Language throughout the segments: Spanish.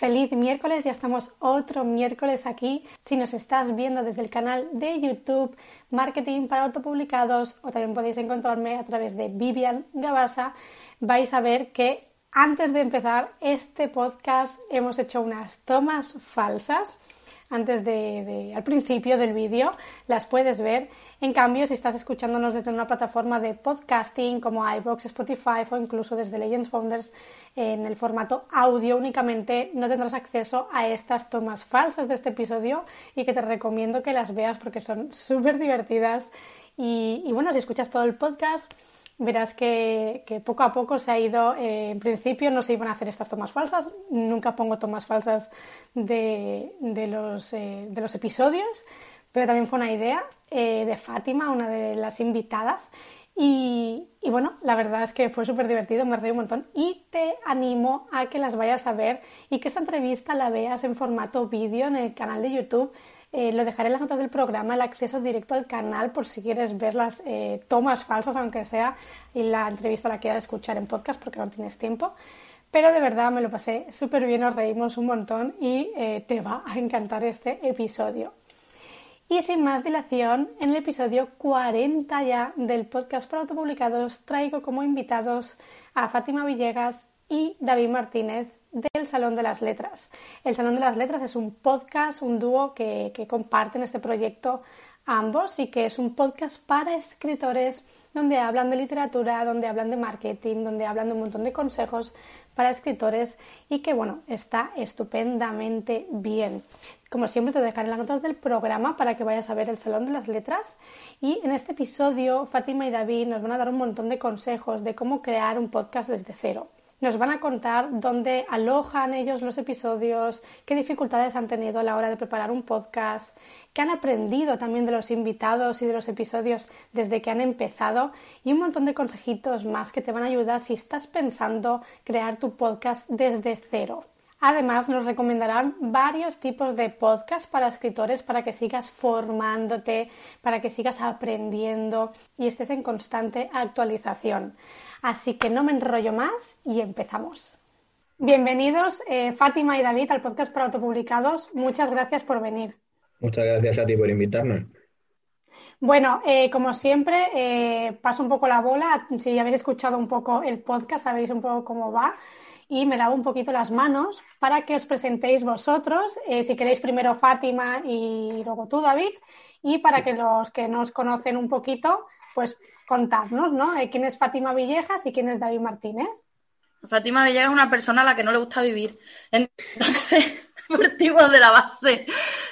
Feliz miércoles, ya estamos otro miércoles aquí. Si nos estás viendo desde el canal de YouTube Marketing para Autopublicados o también podéis encontrarme a través de Vivian Gabasa, vais a ver que antes de empezar este podcast hemos hecho unas tomas falsas antes de, al principio del vídeo, las puedes ver. En cambio, si estás escuchándonos desde una plataforma de podcasting como iBox, Spotify o incluso desde Legends Founders en el formato audio únicamente, no tendrás acceso a estas tomas falsas de este episodio y que te recomiendo que las veas porque son súper divertidas. Y, bueno, si escuchas todo el podcast, verás que, poco a poco se ha ido, eh, en principio no se iban a hacer estas tomas falsas, nunca pongo tomas falsas de, eh, de los, episodios, pero también fue una idea eh, de Fátima, una de las invitadas, y, bueno, la verdad es que fue súper divertido, me reí un montón y te animo a que las vayas a ver y que esta entrevista la veas en formato vídeo en el canal de YouTube eh, lo dejaré en las notas del programa, el acceso directo al canal por si quieres ver las eh, tomas falsas, aunque sea, y la entrevista la quieras escuchar en podcast porque no tienes tiempo. Pero de verdad me lo pasé súper bien, nos reímos un montón y te va a encantar este episodio. Y sin más dilación, en el episodio 40 ya del podcast para autopublicados traigo como invitados a Fátima Villegas y David Martínez del Salón de las Letras. El Salón de las Letras es un podcast, un dúo que, comparten este proyecto ambos y que es un podcast para escritores donde hablan de literatura, donde hablan de marketing, donde hablan de un montón de consejos para escritores y que bueno, está estupendamente bien. Como siempre te dejaré las notas del programa para que vayas a ver el Salón de las Letras y en este episodio Fátima y David nos van a dar un montón de consejos de cómo crear un podcast desde cero. Nos van a contar dónde alojan ellos los episodios, qué dificultades han tenido a la hora de preparar un podcast, qué han aprendido también de los invitados y de los episodios desde que han empezado y un montón de consejitos más que te van a ayudar si estás pensando crear tu podcast desde cero. Además, nos recomendarán varios tipos de podcast para escritores para que sigas formándote, para que sigas aprendiendo y estés en constante actualización. Así que no me enrollo más y empezamos. Bienvenidos eh, Fátima y David al podcast para autopublicados. Muchas gracias por venir. Muchas gracias a ti por invitarnos. Bueno, eh, como siempre, eh, paso un poco la bola. Si habéis escuchado un poco el podcast, sabéis un poco cómo va. Y me lavo un poquito las manos para que os presentéis vosotros. si queréis primero Fátima y luego tú, David. Y para que los que nos conocen un poquito, pues contarnos, ¿no? Eh, ¿Quién es Fátima Villegas y quién es David Martínez? Fátima Villegas es una persona a la que no le gusta vivir. Entonces, partimos de la base.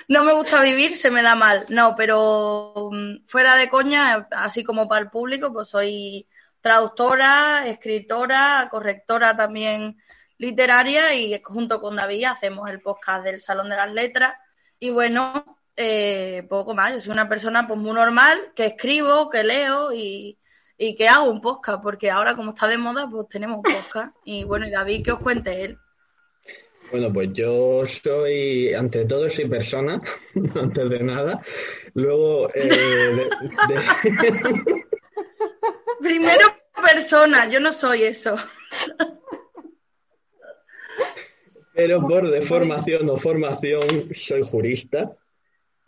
No me gusta vivir, se me da mal. No, pero mm, fuera de coña, así como para el público, pues soy traductora, escritora, correctora también literaria y junto con David hacemos el podcast del Salón de las Letras. Y bueno, eh, poco más. Yo soy una persona pues muy normal, que escribo, que leo y, que hago un podcast, porque ahora como está de moda, pues tenemos un podcast. Y bueno, y David, que os cuente él. Bueno, pues yo soy, ante todo, soy persona, antes de nada. Luego, eh, Primero persona, yo no soy eso. Pero por deformación o formación soy jurista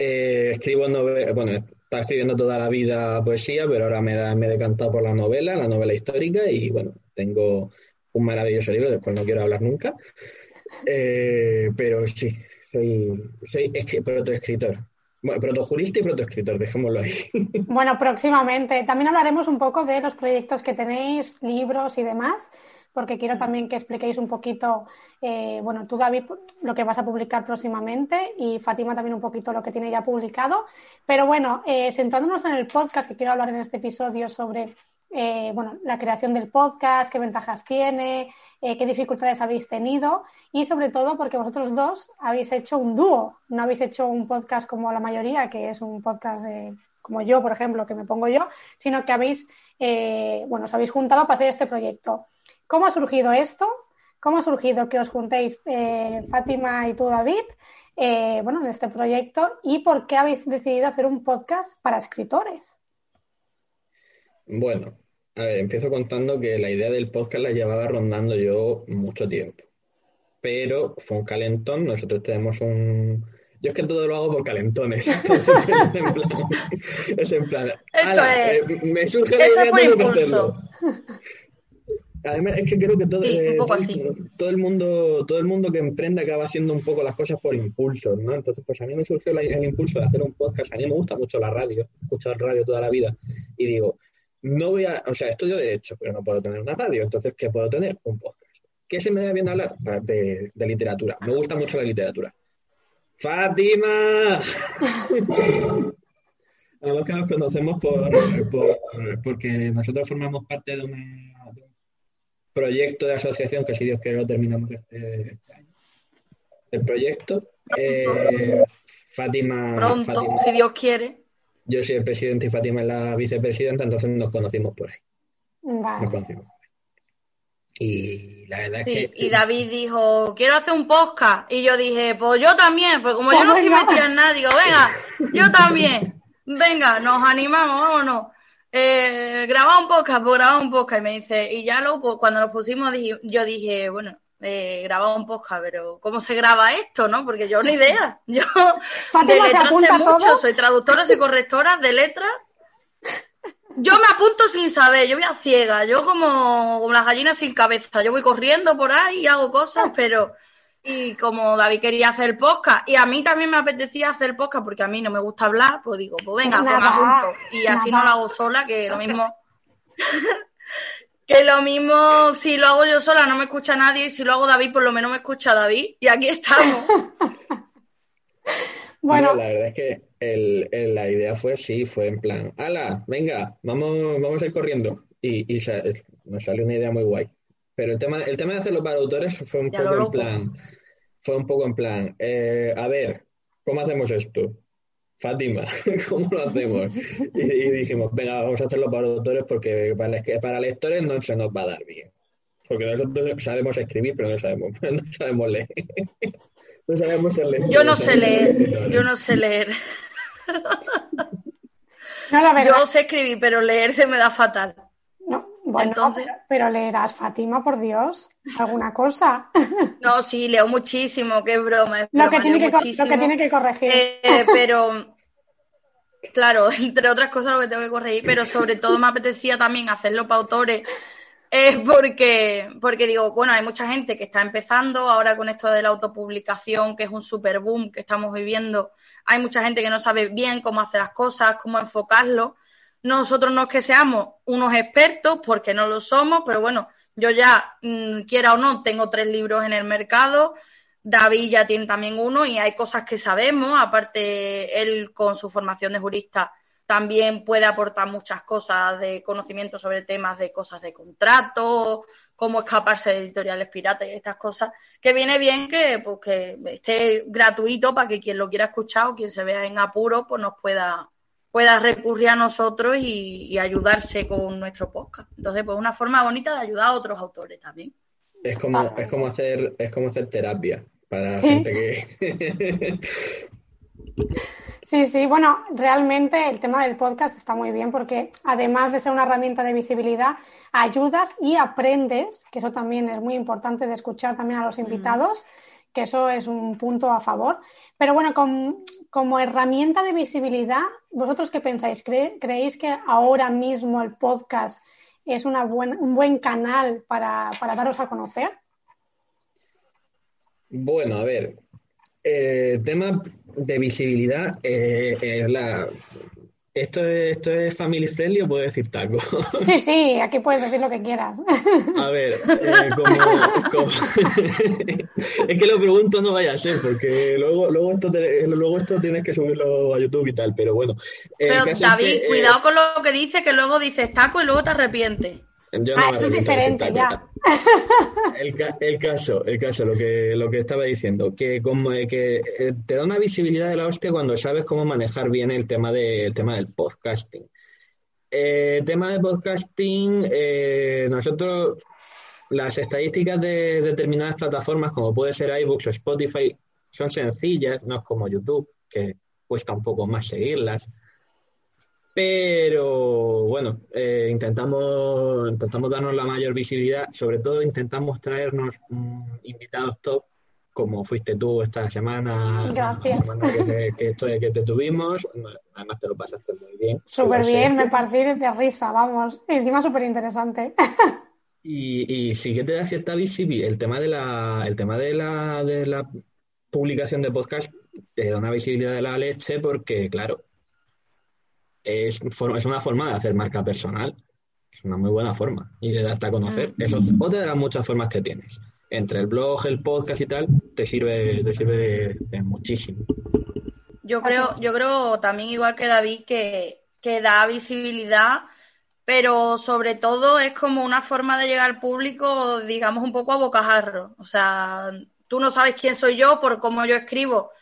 eh, escribo novelas, bueno, estaba escribiendo toda la vida poesía, pero ahora me he decantado por la novela, la novela histórica, y bueno, tengo un maravilloso libro, del cual no quiero hablar nunca. Eh, pero sí, soy, soy protoescritor. Bueno, protojurista y protoescritor, dejémoslo ahí. Bueno, próximamente. También hablaremos un poco de los proyectos que tenéis, libros y demás porque quiero también que expliquéis un poquito, eh, bueno, tú David, lo que vas a publicar próximamente y Fátima también un poquito lo que tiene ya publicado. Pero bueno, eh, centrándonos en el podcast que quiero hablar en este episodio sobre eh, bueno, la creación del podcast, qué ventajas tiene, eh, qué dificultades habéis tenido y sobre todo porque vosotros dos habéis hecho un dúo, no habéis hecho un podcast como la mayoría, que es un podcast como yo, por ejemplo, que me pongo yo, sino que habéis, eh, bueno, os habéis juntado para hacer este proyecto. ¿Cómo ha surgido esto? ¿Cómo ha surgido que os juntéis Fátima y tú, David? bueno, en este proyecto y por qué habéis decidido hacer un podcast para escritores. Bueno, a ver, empiezo contando que la idea del podcast la llevaba rondando yo mucho tiempo. Pero fue un calentón, nosotros tenemos un... Yo es que todo lo hago por calentones. Entonces, es en plan... Es en plan eh, me surge la idea de que hacerlo. Además, es que creo que todo, eh, todo, el mundo, todo el mundo que emprende acaba haciendo un poco las cosas por impulso, ¿no? Entonces, pues a mí me surgió el impulso de hacer un podcast. A mí me gusta mucho la radio, he escuchado radio toda la vida. Y digo, no voy a, o sea, estudio Derecho, pero no puedo tener una radio, entonces, ¿qué puedo tener? Un podcast. ¿Qué se me da bien hablar? Ah, de, literatura. Me gusta mucho la literatura. ¡Fátima! Además que nos conocemos por, porque nosotros formamos parte de, un proyecto de asociación que si Dios quiere lo terminamos este, este año. El proyecto. Eh, Fátima. Pronto, si Dios quiere yo soy el presidente y Fátima es la vicepresidenta, entonces nos conocimos por ahí. Nos conocimos. Y la verdad es que. Y David dijo, quiero hacer un podcast. Y yo dije, pues yo también, pues como yo no estoy metida en nada, digo, venga, yo también. Venga, nos animamos, vámonos. Eh, graba un podcast, pues graba un podcast. Y me dice, y ya luego, pues, cuando nos pusimos, yo dije, bueno, eh, grabado un podcast, pero ¿cómo se graba esto, no? Porque yo ni idea. Yo de letras sé mucho, soy traductora, soy correctora de letras. Yo me apunto sin saber, yo voy a ciega, yo como, como las gallinas sin cabeza, yo voy corriendo por ahí y hago cosas, pero y como David quería hacer podcast y a mí también me apetecía hacer podcast porque a mí no me gusta hablar, pues digo, pues venga, pues me apunto. Y así no lo hago sola, que lo mismo que lo mismo, si lo hago yo sola no me escucha nadie y si lo hago David, por lo menos me escucha David. Y aquí estamos. bueno, la verdad es que el, la idea fue sí, fue en plan, ala, venga, vamos, vamos a ir corriendo. Y, y nos salió una idea muy guay. Pero el tema, el tema de hacerlo para autores fue un poco en plan, fue un poco en plan, eh, a ver, ¿cómo hacemos esto? Fátima, ¿cómo lo hacemos? Y, dijimos, venga, vamos a hacerlo para autores porque para, para lectores no se nos va a dar bien. Porque nosotros sabemos escribir, pero no sabemos, no sabemos leer. No sabemos leer. Yo no sé leer, yo no sé leer. yo sé escribir, pero leer se me da fatal. No, bueno, pero, leerás, Fátima, por Dios, alguna cosa. No, sí, leo muchísimo, qué broma. lo, que tiene que, lo, que tiene que, corregir. Eh, pero, claro, entre otras cosas lo que tengo que corregir, pero sobre todo me apetecía también hacerlo para autores. Es porque, porque digo, bueno, hay mucha gente que está empezando ahora con esto de la autopublicación, que es un super boom que estamos viviendo. Hay mucha gente que no sabe bien cómo hacer las cosas, cómo enfocarlo. Nosotros no es que seamos unos expertos, porque no lo somos, pero bueno, yo ya, mm, quiera o no, tengo tres libros en el mercado, David ya tiene también uno y hay cosas que sabemos, aparte él con su formación de jurista también puede aportar muchas cosas de conocimiento sobre temas de cosas de contrato, cómo escaparse de editoriales piratas y estas cosas, que viene bien que, pues, que esté gratuito para que quien lo quiera escuchar o quien se vea en apuro pues nos pueda pueda recurrir a nosotros y, ayudarse con nuestro podcast. Entonces, pues una forma bonita de ayudar a otros autores también. Es como, es como hacer, es como hacer terapia para gente que Sí, sí, bueno, realmente el tema del podcast está muy bien porque además de ser una herramienta de visibilidad, ayudas y aprendes, que eso también es muy importante de escuchar también a los invitados, que eso es un punto a favor. Pero bueno, como herramienta de visibilidad, ¿vosotros qué pensáis? ¿Creéis que ahora mismo el podcast es una un buen canal para, daros a conocer? Bueno, a ver, el tema de visibilidad eh, es la, ¿Esto es, ¿Esto es family friendly o puedo decir taco? Sí, sí, aquí puedes decir lo que quieras. A ver, eh, como, es que lo pregunto no vaya a ser, porque luego, luego, esto, luego esto tienes que subirlo a YouTube y tal, pero bueno. Pero David, eh, cuidado con lo que dices, que luego dices taco y luego te arrepientes. Ah, eso es diferente, ya. El, el, caso, el caso, lo que, lo que estaba diciendo, que como que eh, te da una visibilidad de la hostia cuando sabes cómo manejar bien el tema, de, el tema del podcasting. Eh, tema de podcasting, eh, nosotros, las estadísticas de determinadas plataformas, como puede ser iBooks o Spotify, son sencillas, no es como YouTube, que cuesta un poco más seguirlas. Pero bueno, eh, intentamos, intentamos darnos la mayor visibilidad, sobre todo intentamos traernos invitados top, como fuiste tú esta semana, Gracias. la semana que, que, que, te tuvimos, además te lo pasaste muy bien. Súper bien, me partí de risa, vamos, y encima súper interesante. Y, y sí que te da cierta visibilidad, el tema de la, el tema de la, de la publicación de podcast te da una visibilidad de la leche porque, claro, es, es una forma de hacer marca personal. Es una muy buena forma y de darte a conocer. Mm. Eso, otra de las muchas formas que tienes. Entre el blog, el podcast y tal, te sirve, te sirve de, muchísimo. Yo creo, yo creo también igual que David que, que da visibilidad, pero sobre todo es como una forma de llegar al público, digamos, un poco a bocajarro. O sea, tú no sabes quién soy yo por cómo yo escribo,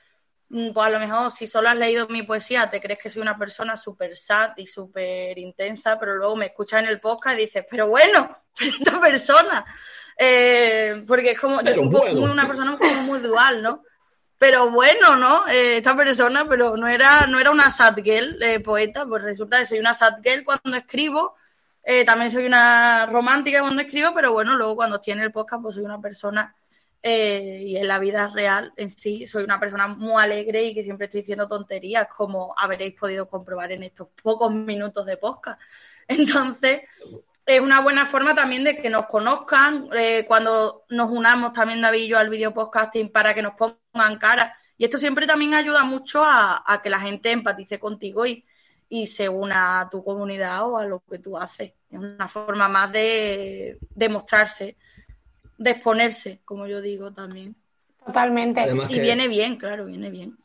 pues a lo mejor si solo has leído mi poesía te crees que soy una persona súper sad y súper intensa, pero luego me escuchas en el podcast y dices, pero bueno, esta persona, eh, porque es como, yo soy una persona muy dual, ¿no? Pero bueno, ¿no? Eh, esta persona, pero no era, no era una sad girl eh, poeta, pues resulta que soy una sad girl cuando escribo, también soy una romántica cuando escribo, pero bueno, luego cuando en el podcast, pues soy una persona eh, y en la vida real en sí soy una persona muy alegre y que siempre estoy diciendo tonterías, como habréis podido comprobar en estos pocos minutos de podcast. Entonces, es una buena forma también de que nos conozcan eh, cuando nos unamos también David y yo al video podcasting para que nos pongan cara. Y esto siempre también ayuda mucho a, que la gente empatice contigo y, y se una a tu comunidad o a lo que tú haces. Es una forma más de, de mostrarse de exponerse, como yo digo también. Totalmente. y viene bien, claro, viene bien.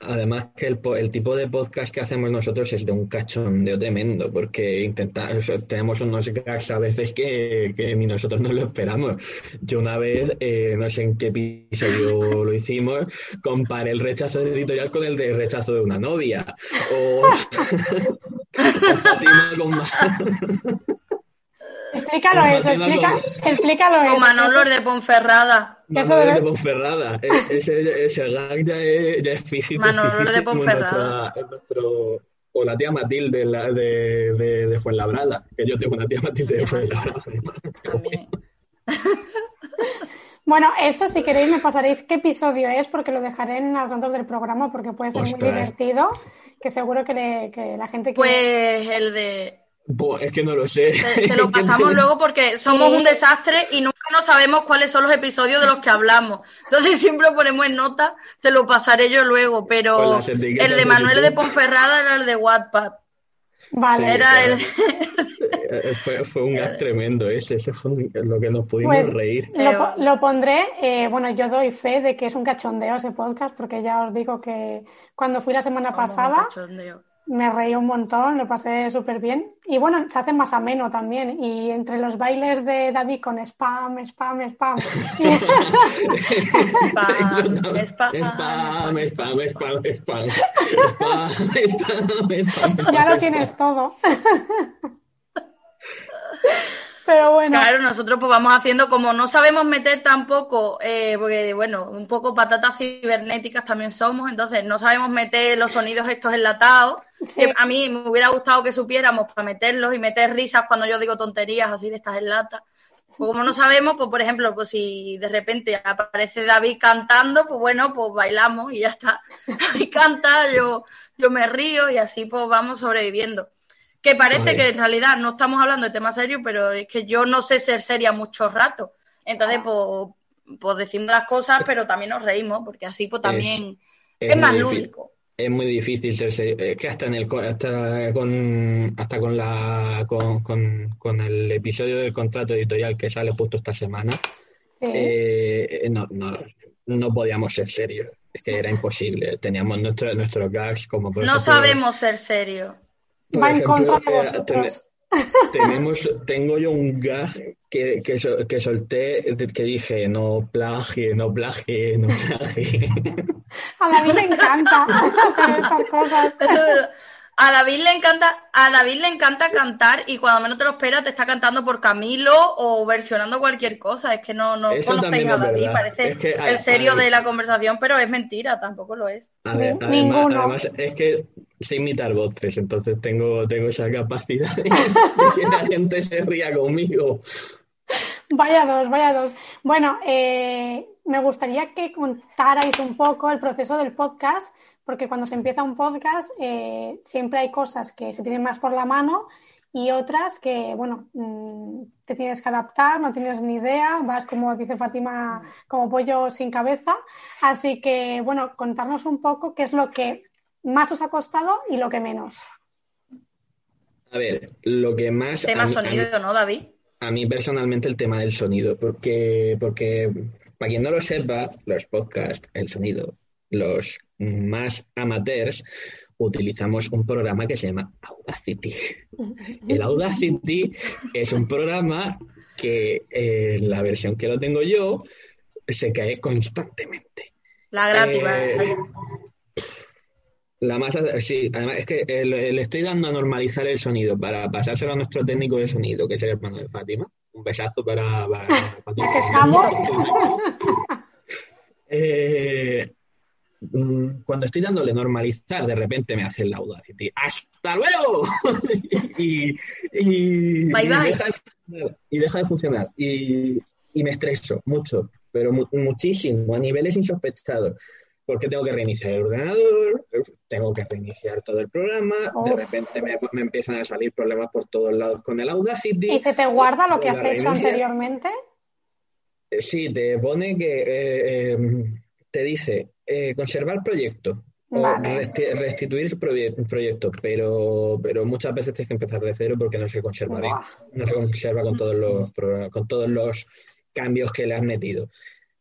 Además que el, el, tipo de podcast que hacemos nosotros es de un cachondeo tremendo, porque intentamos, tenemos unos gags a veces que, que, ni nosotros no lo esperamos. Yo una vez, eh, no sé en qué episodio lo hicimos, comparé el rechazo editorial con el de rechazo de una novia. O, o Fatima con Explícalo eso, explica, explícalo eso. Manolo de Ponferrada. Manolo de Ponferrada. E-, ese, ese gag ya es, ya es físico. Manolo de Ponferrada. nuestro, o la tía Matilde de, de, de, Fuenlabrada, que yo tengo una tía Matilde de Fuenlabrada. Bueno, eso si queréis me pasaréis qué episodio es porque lo dejaré en las notas del programa porque puede ser muy divertido, que seguro que, le, que la gente quiere... Pues el de es que no lo sé. Te, lo pasamos luego porque somos un desastre y nunca no sabemos cuáles son los episodios de los que hablamos. Entonces siempre lo ponemos en nota, te lo pasaré yo luego, pero el de Manuel de Ponferrada era el de Wattpad. Vale. era el... Eh, fue, un gas tremendo ese, ese fue lo que nos pudimos pues, reír. Lo, pondré, eh, bueno, yo doy fe de que es un cachondeo ese podcast, porque ya os digo que cuando fui la semana pasada, me reí un montón, lo pasé súper bien. Y bueno, se hace más ameno también. Y entre los bailes de David con spam, spam, spam. spam, spam, spam, spam, spam, spam, spam, Ya lo tienes todo. Pero bueno. Claro, nosotros pues vamos haciendo, como no sabemos meter tampoco, eh, porque bueno, un poco patatas cibernéticas también somos, entonces no sabemos meter los sonidos estos enlatados. a mí me hubiera gustado que supiéramos para meterlos y meter risas cuando yo digo tonterías así de estas en lata. Pues como no sabemos, pues por ejemplo, pues si de repente aparece David cantando, pues bueno, pues bailamos y ya está. David canta, yo, yo me río y así pues vamos sobreviviendo que parece que en realidad no estamos hablando de temas serios, pero es que yo no sé ser seria mucho rato. Entonces, ah. pues, pues decimos las cosas, pero también nos reímos, porque así pues también es, más lúdico. es muy difícil ser serio. Es que hasta en el hasta con hasta con la con, con, el episodio del contrato editorial que sale justo esta semana, eh, no, no, no podíamos ser serios. Es que era imposible. Teníamos nuestro, nuestros gags como No sabemos ser serios. Va en contra de vosotros. Tenemos, tengo yo un gag que, que, que solté que dije no plagie, no plagie, no plagie. A David le encanta hacer estas cosas. A David le encanta, a David le encanta cantar y cuando menos te lo esperas te está cantando por Camilo o versionando cualquier cosa. Es que no, no conocéis a David, parece el serio de la conversación, pero es mentira, tampoco lo es. además, es que sé imitar voces, entonces tengo, tengo esa capacidad de que la gente se ría conmigo. Vaya dos, vaya dos. Bueno, eh, me gustaría que contarais un poco el proceso del podcast porque cuando se empieza un podcast eh, siempre hay cosas que se tienen más por la mano y otras que, bueno, mm, te tienes que adaptar, no tienes ni idea, vas como dice Fátima, como pollo sin cabeza. Así que, bueno, contarnos un poco qué es lo que más os ha costado y lo que menos. A ver, lo que más... Tema sonido, ¿no, David? A mí personalmente el tema del sonido, porque, porque para quien no lo sepa, los podcasts, el sonido, los más amateurs, utilizamos un programa que se llama Audacity. El Audacity es un programa que en eh, la versión que lo tengo yo se cae constantemente. La gratis. Eh, la más, sí, además es que eh, le, estoy dando a normalizar el sonido para pasárselo a nuestro técnico de sonido, que es el hermano de Fátima. Un besazo para, Fátima. estamos? eh, cuando estoy dándole normalizar, de repente me hace el Audacity. ¡Hasta luego! y, y, Deja de funcionar. Y, me estreso mucho, pero muchísimo, a niveles insospechados. Porque tengo que reiniciar el ordenador, tengo que reiniciar todo el programa, de repente me, empiezan a salir problemas por todos lados con el Audacity. ¿Y se te guarda lo que has hecho anteriormente? Eh, sí, te pone que eh, em, te dice eh, conservar proyecto o restituir el proyecto, pero, pero muchas veces tienes que empezar de cero porque no se conserva bien. No se conserva con todos los con todos los cambios que le has metido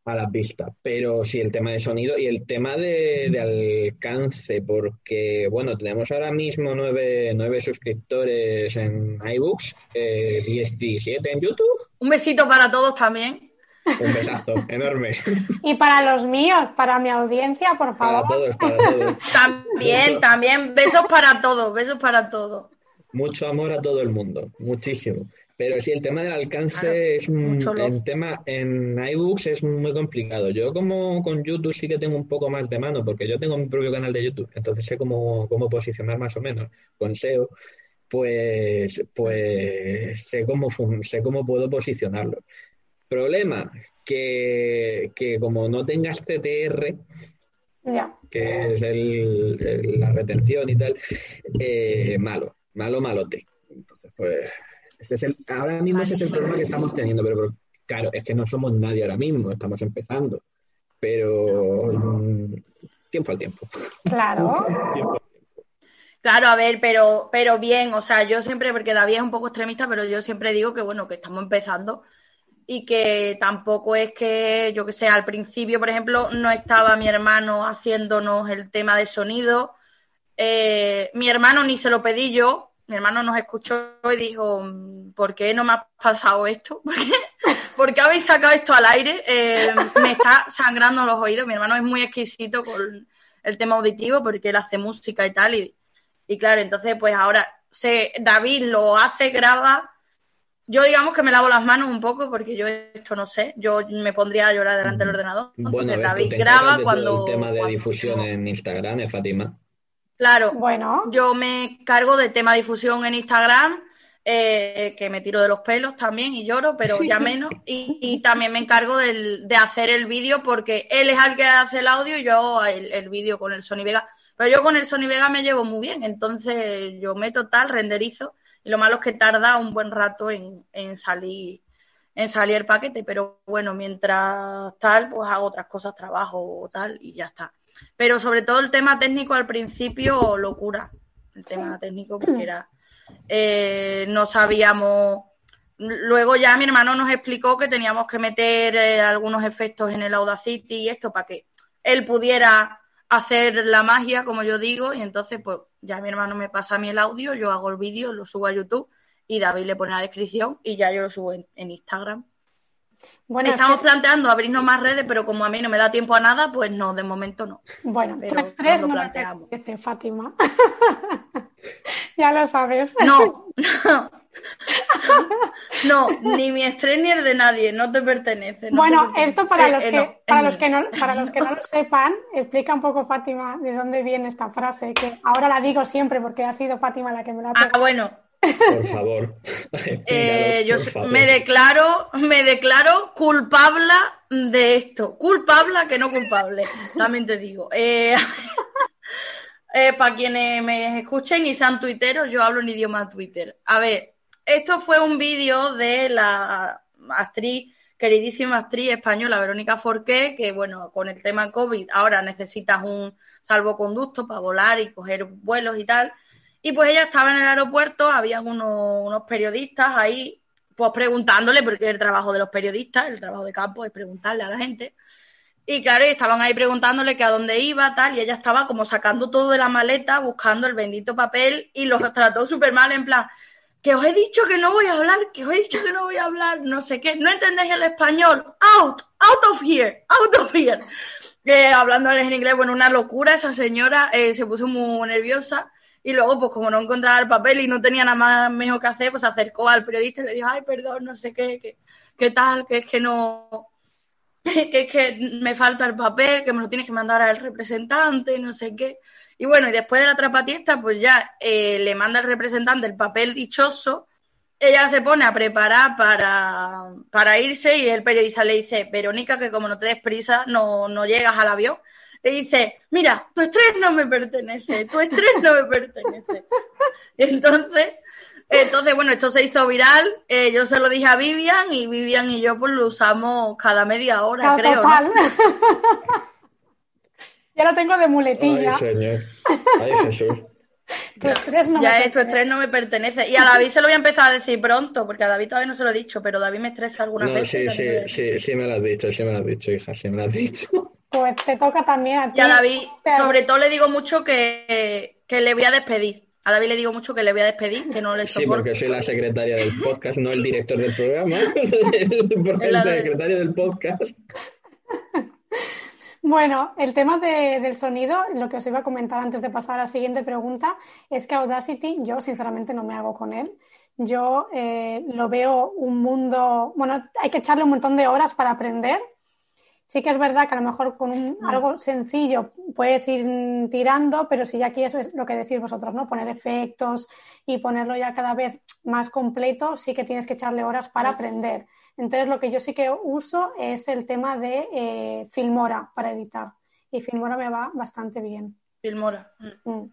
a las vistas. Pero sí, el tema de sonido y el tema de, alcance, porque, bueno, tenemos ahora mismo nueve, nueve suscriptores en iBooks, eh, 17 en YouTube. Un besito para todos también. Un besazo enorme. Y para los míos, para mi audiencia, por favor. Para todos, para todos. También, también, besos para todos, besos para todos. Mucho amor a todo el mundo, muchísimo. Pero sí, el tema del alcance es un tema en iBooks es muy complicado. Yo como con YouTube sí que tengo un poco más de mano, porque yo tengo mi propio canal de YouTube, entonces sé cómo, cómo posicionar más o menos con SEO, pues, pues sé cómo sé cómo puedo posicionarlo. Problema, que, como no tengas CTR, que es el, la retención y tal, eh, malo, malo, malote. Entonces, pues, es el, ahora mismo ese es el problema que estamos teniendo, pero, claro, es que no somos nadie ahora mismo, estamos empezando, pero mm, tiempo al tiempo. Claro. Claro, a ver, pero, pero bien, o sea, yo siempre, porque David es un poco extremista, pero yo siempre digo que bueno, que estamos empezando y que tampoco es que, yo que sé, al principio, por ejemplo, no estaba mi hermano haciéndonos el tema de sonido. Eh, mi hermano ni se lo pedí yo, mi hermano nos escuchó y dijo, ¿por qué no me ha pasado esto? ¿Por qué, habéis sacado esto al aire? Eh, me está sangrando los oídos. Mi hermano es muy exquisito con el tema auditivo porque él hace música y tal. Y, y claro, entonces pues ahora se, David lo hace, graba yo digamos que me lavo las manos un poco porque yo esto no sé. Yo me pondría a llorar delante del ordenador. Bueno, David graba cuando... El tema de difusión en Instagram, ¿eh, Fátima? Claro. Bueno. Yo me cargo de tema de difusión en Instagram, eh, que me tiro de los pelos también y lloro, pero ya menos. Y, también me encargo de hacer el vídeo porque él es el que hace el audio y yo el, el vídeo con el Sony Vega. Pero yo con el Sony Vega me llevo muy bien, entonces yo meto tal, renderizo lo malo es que tarda un buen rato en, salir en salir el paquete, pero bueno, mientras tal, pues hago otras cosas, trabajo o tal y ya está. Pero sobre todo el tema técnico al principio, locura. El tema técnico, porque era. Eh, no sabíamos. Luego ya mi hermano nos explicó que teníamos que meter eh, algunos efectos en el Audacity y esto para que él pudiera hacer la magia, como yo digo, y entonces pues ya mi hermano me pasa a mí el audio, yo hago el vídeo, lo subo a YouTube y David le pone la descripción y ya yo lo subo en, Instagram. Bueno, Estamos planteando abrirnos más redes, pero como a mí no me da tiempo a nada, pues no, de momento no. Bueno, pero tu estrés no, lo planteamos. Fátima. ya lo sabes. No, no. No, ni mi estrés ni el de nadie, no te pertenece. bueno, esto para, eh, los, eh, que, para, los que no, para los que no lo sepan, explica un poco, Fátima, de dónde viene esta frase, que ahora la digo siempre porque ha sido Fátima la que me la ha Ah, bueno, por favor. Eh, yo me declaro, me declaro culpable de esto. Culpable que no culpable. También te digo. Eh, eh, para quienes me escuchen y sean tuiteros, yo hablo en idioma Twitter. A ver, esto fue un vídeo de la actriz, queridísima actriz española Verónica Forqué, que bueno, con el tema COVID ahora necesitas un salvoconducto para volar y coger vuelos y tal y pues ella estaba en el aeropuerto, había unos, periodistas ahí, pues preguntándole, porque el trabajo de los periodistas, el trabajo de campo es preguntarle a la gente. Y claro, estaban ahí preguntándole que a dónde iba, tal, y ella estaba como sacando todo de la maleta, buscando el bendito papel, y los trató súper mal, en plan, que os he dicho que no voy a hablar, que os he dicho que no voy a hablar, no sé qué, no entendéis el español, out, out of here, out of here. Eh, hablando en inglés, bueno, una locura, esa señora eh, se puso muy nerviosa y luego, pues como no encontraba el papel y no tenía nada más mejor que hacer, pues se acercó al periodista y le dijo, ay, perdón, no sé qué, qué, tal, que es que no, que es que me falta el papel, que me lo tienes que mandar al representante, no sé qué. Y bueno, y después de la trapatiesta, pues ya eh, le manda al representante el papel dichoso, ella se pone a preparar para, para irse y el periodista le dice, Verónica, que como no te des prisa, no, no llegas al avión le dice, mira, tu estrés no me pertenece, tu estrés no me pertenece. Entonces, entonces, bueno, esto se hizo viral, eh, yo se lo dije a Vivian y Vivian y yo pues lo usamos cada media hora, creo. ya lo tengo de muletilla. Ay, señor. Ay, Jesús. Tu estrés no ya me tu estrés no me pertenece. Y a David se lo voy a empezar a decir pronto, porque a David todavía no se lo he dicho, pero David me estresa alguna vez. Sí, sí, sí, sí, me lo has dicho, sí me lo has dicho, hija, sí me lo has dicho. Pues te toca también a ti. Y a David, sobre todo le digo mucho que, le voy a despedir. A David le digo mucho que le voy a despedir, que no le soporto. Sí, porque soy la secretaria del podcast, no el director del programa. porque el secretario del podcast. Bueno, el tema del sonido, lo que os iba a comentar antes de pasar a la siguiente pregunta, es que Audacity, yo sinceramente no me hago con él. Yo eh, lo veo un mundo, bueno, hay que echarle un montón de horas para aprender, Sí que es verdad que a lo mejor con mm. algo sencillo puedes ir tirando, pero si ya aquí eso es lo que decís vosotros, ¿no? Poner efectos y ponerlo ya cada vez más completo, sí que tienes que echarle horas para aprender. Entonces, lo que yo sí que uso es el tema de eh, Filmora para editar. Y Filmora me va bastante bien. Filmora. Mm.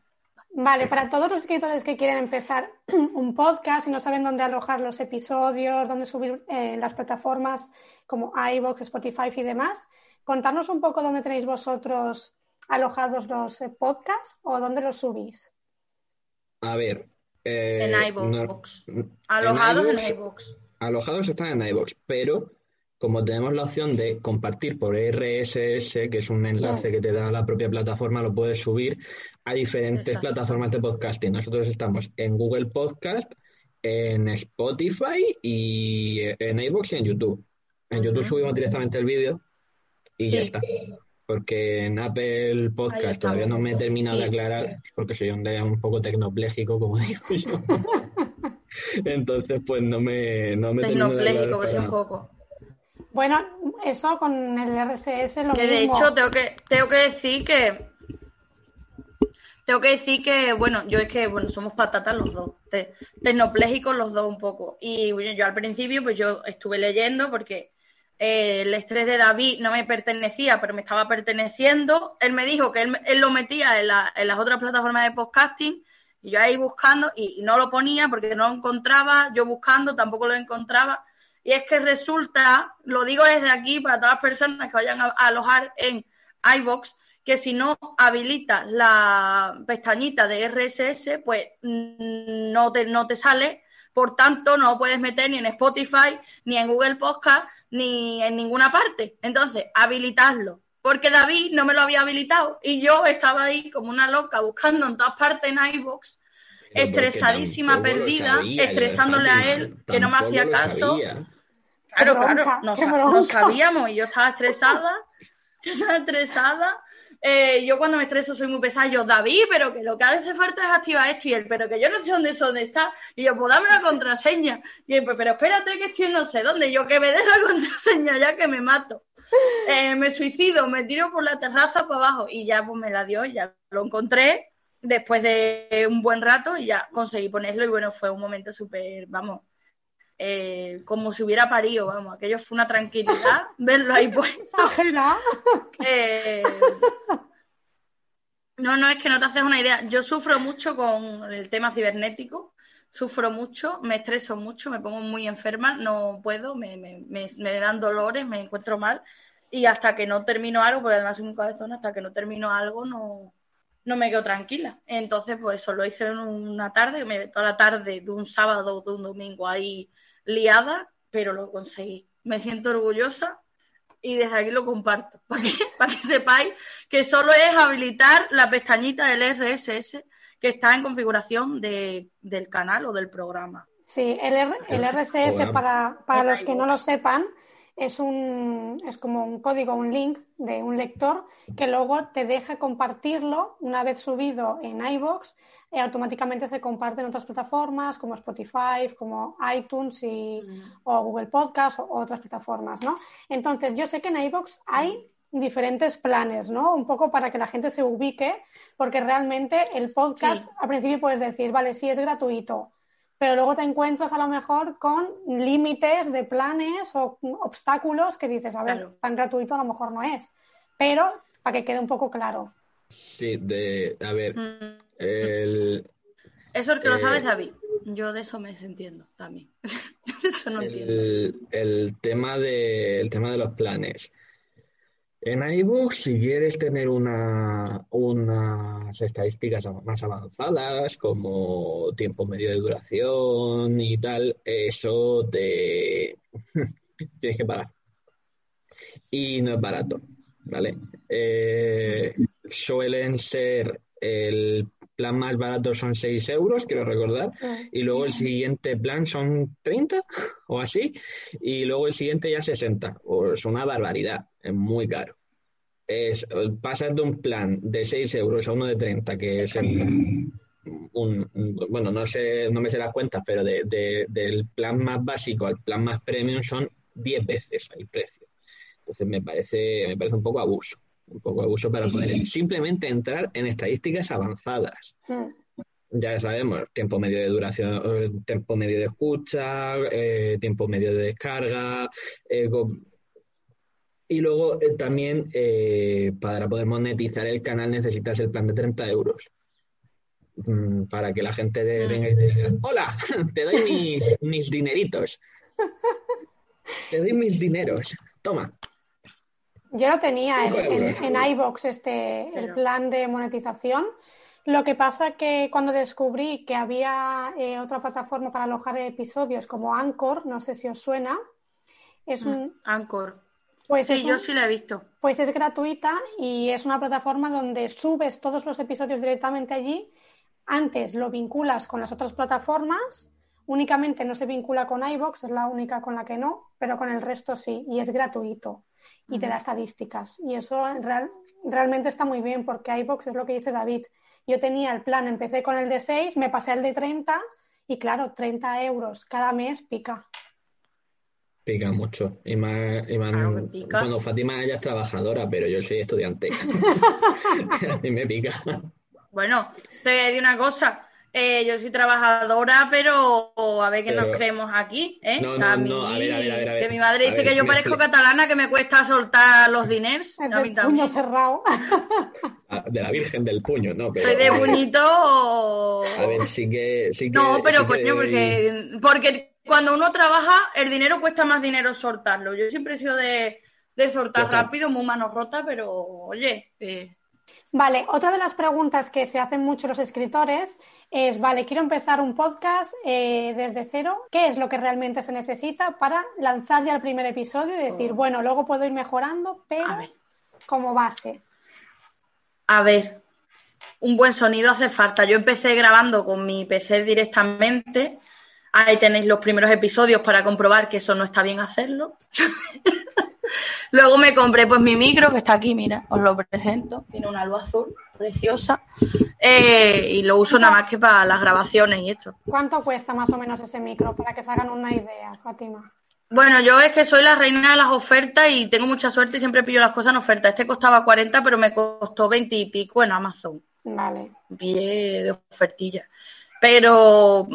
Vale, para todos los escritores que quieren empezar un podcast y no saben dónde alojar los episodios, dónde subir en eh, las plataformas como iVoox, Spotify y demás, contarnos un poco dónde tenéis vosotros alojados los eh, podcasts o dónde los subís. A ver. Eh, en iVoox. alojados en iVoox. Alojados están en iVoox, pero como tenemos la opción de compartir por RSS, que es un enlace que te da la propia plataforma, lo puedes subir a diferentes plataformas de podcasting. Nosotros estamos en Google Podcast, en Spotify y en iVoox y en YouTube. En YouTube subimos directamente el vídeo y ya está. Porque en Apple Podcast todavía no me he terminado de aclarar, porque soy un, un poco tecnopléjico, como digo yo. Entonces, pues no me, no me Tecnopléjico, pues un poco. Bueno, eso con el RSS lo que de hecho tengo que tengo que decir que tengo que decir que bueno, yo es que bueno, somos patatas los dos, tecnoplégicos los dos un poco. Y bueno, yo al principio pues yo estuve leyendo porque eh, el estrés de David no me pertenecía, pero me estaba perteneciendo. Él me dijo que él, él lo metía en, en, las otras plataformas de podcasting y yo ahí buscando y, y no lo ponía porque no lo encontraba, yo buscando tampoco lo encontraba y es que resulta, lo digo desde aquí para todas las personas que vayan a, alojar en iBox, que si no habilitas la pestañita de RSS, pues mm, no te, no te sale, por tanto no lo puedes meter ni en Spotify, ni en Google Podcast, ni en ninguna parte. Entonces, habilitarlo. Porque David no me lo había habilitado y yo estaba ahí como una loca buscando en todas partes en iBox, estresadísima, perdida, estresándole a él, que no me hacía caso. Claro, claro, no, sabíamos y yo estaba estresada, estaba estresada. Eh, yo cuando me estreso soy muy pesada, yo, David, pero que lo que hace falta es activar esto y él, pero que yo no sé dónde, dónde está. Y yo, pues dame la contraseña. Y él, pues, pero espérate que estoy no sé dónde. yo, que me dé la contraseña ya que me mato. Eh, me suicido, me tiro por la terraza para abajo y ya pues me la dio, ya lo encontré después de un buen rato y ya conseguí ponerlo y bueno, fue un momento súper, vamos, eh, como si hubiera parido, vamos, aquello fue una tranquilidad verlo ahí pues. Eh, no, no, es que no te haces una idea. Yo sufro mucho con el tema cibernético, sufro mucho, me estreso mucho, me pongo muy enferma, no puedo, me, me, me, dan dolores, me encuentro mal y hasta que no termino algo, porque además soy un cabezón, hasta que no termino algo no, no me quedo tranquila. Entonces, pues eso lo hice en una tarde, me toda la tarde de un sábado o de un domingo ahí liada, pero lo conseguí. Me siento orgullosa y desde aquí lo comparto, para que, para que sepáis que solo es habilitar la pestañita del RSS que está en configuración de, del canal o del programa. Sí, el, el RSS, para, para los que no lo sepan, es, un, es como un código, un link de un lector que luego te deja compartirlo una vez subido en iBox y automáticamente se comparte en otras plataformas como Spotify, como iTunes y, mm. o Google Podcast o, otras plataformas, ¿no? Entonces, yo sé que en iBox hay diferentes planes, ¿no? Un poco para que la gente se ubique, porque realmente el podcast al principio puedes decir, vale, sí es gratuito, pero luego te encuentras a lo mejor con límites de planes o obstáculos que dices, a ver, tan gratuito a lo mejor no es, pero para que quede un poco claro. Sí, de, a ver, mm. el... Eso es que lo sabes, eh, David. Yo de eso me desentiendo también. eso no el, entiendo. El tema, de, el tema de los planes. En iBooks, si quieres tener una, unas estadísticas más avanzadas, como tiempo medio de duración y tal, eso te tienes que pagar. Y no es barato, ¿vale? Eh, suelen ser el plan más barato son 6 euros, quiero recordar, y luego el siguiente plan son 30 o así, y luego el siguiente ya 60. Es una barbaridad, es muy caro. Es, pasas de un plan de 6 euros a uno de 30, que es un, bueno, no sé, no me sé las cuentas, pero de, del plan más básico al plan más premium son 10 veces el precio. Entonces me parece, me parece un poco abuso, un poco abuso para poder simplemente entrar en estadísticas avanzadas. Ya sabemos, tiempo medio de duración, eh, tiempo medio de escucha, eh, tiempo medio de descarga. Eh, y luego también para poder monetizar el canal necesitas el plan de 30 euros. Mm, para que la gente de, venga y te diga, hola, te doy mis, mis dineritos. Te doy mis dineros. Toma. Yo no tenía en, en, iBox este, el plan de monetización lo que pasa que cuando descubrí que había eh, otra plataforma para alojar episodios como Anchor, no sé si os suena, es un... Mm, Anchor. Pues sí, yo sí la he visto. Pues es gratuita y es una plataforma donde subes todos los episodios directamente allí. Antes lo vinculas con las otras plataformas, únicamente no se vincula con iBox, es la única con la que no, pero con el resto sí, y es gratuito y te da estadísticas. Y eso realmente está muy bien porque iBox es lo que dice David, yo tenía el plan, empecé con el de 6, me pasé al de 30 y claro, 30 euros cada mes pica. Pica mucho. Y más, cuando Fátima ella es trabajadora, pero yo soy estudiante. Así me pica. Bueno, te digo una cosa. Eh, yo soy trabajadora, pero a ver qué nos creemos aquí, ¿eh? No, no, no, a ver, a ver, a ver. Que mi madre dice que yo parezco catalana, que me cuesta soltar los diners. El puño cerrado. Ah, de la Virgen del Puño, ¿no? Pero, Soy de puñito. A ver, sí que... Sí que no, pero coño, porque, porque cuando uno trabaja, el dinero cuesta más dinero soltarlo. Yo siempre he sido de, de soltar rápido, muy mano rota, pero oye... Eh, Vale, otra de las preguntas que se hacen mucho los escritores es, vale, quiero empezar un podcast eh, desde cero, ¿qué es lo que realmente se necesita para lanzar ya el primer episodio y decir, oh. bueno, luego puedo ir mejorando, pero como base? A ver, un buen sonido hace falta. Yo empecé grabando con mi PC directamente. Ahí tenéis los primeros episodios para comprobar que eso no está bien hacerlo. Luego me compré pues mi micro, que está aquí, mira, os lo presento. Tiene una luz azul preciosa. Eh, y lo uso nada más que para las grabaciones y esto. ¿Cuánto cuesta más o menos ese micro? Para que se hagan una idea, Fátima. Bueno, yo es que soy la reina de las ofertas y tengo mucha suerte y siempre pillo las cosas en oferta. Este costaba 40, pero me costó 20 y pico en Amazon. Vale. Pillé de ofertilla. Pero,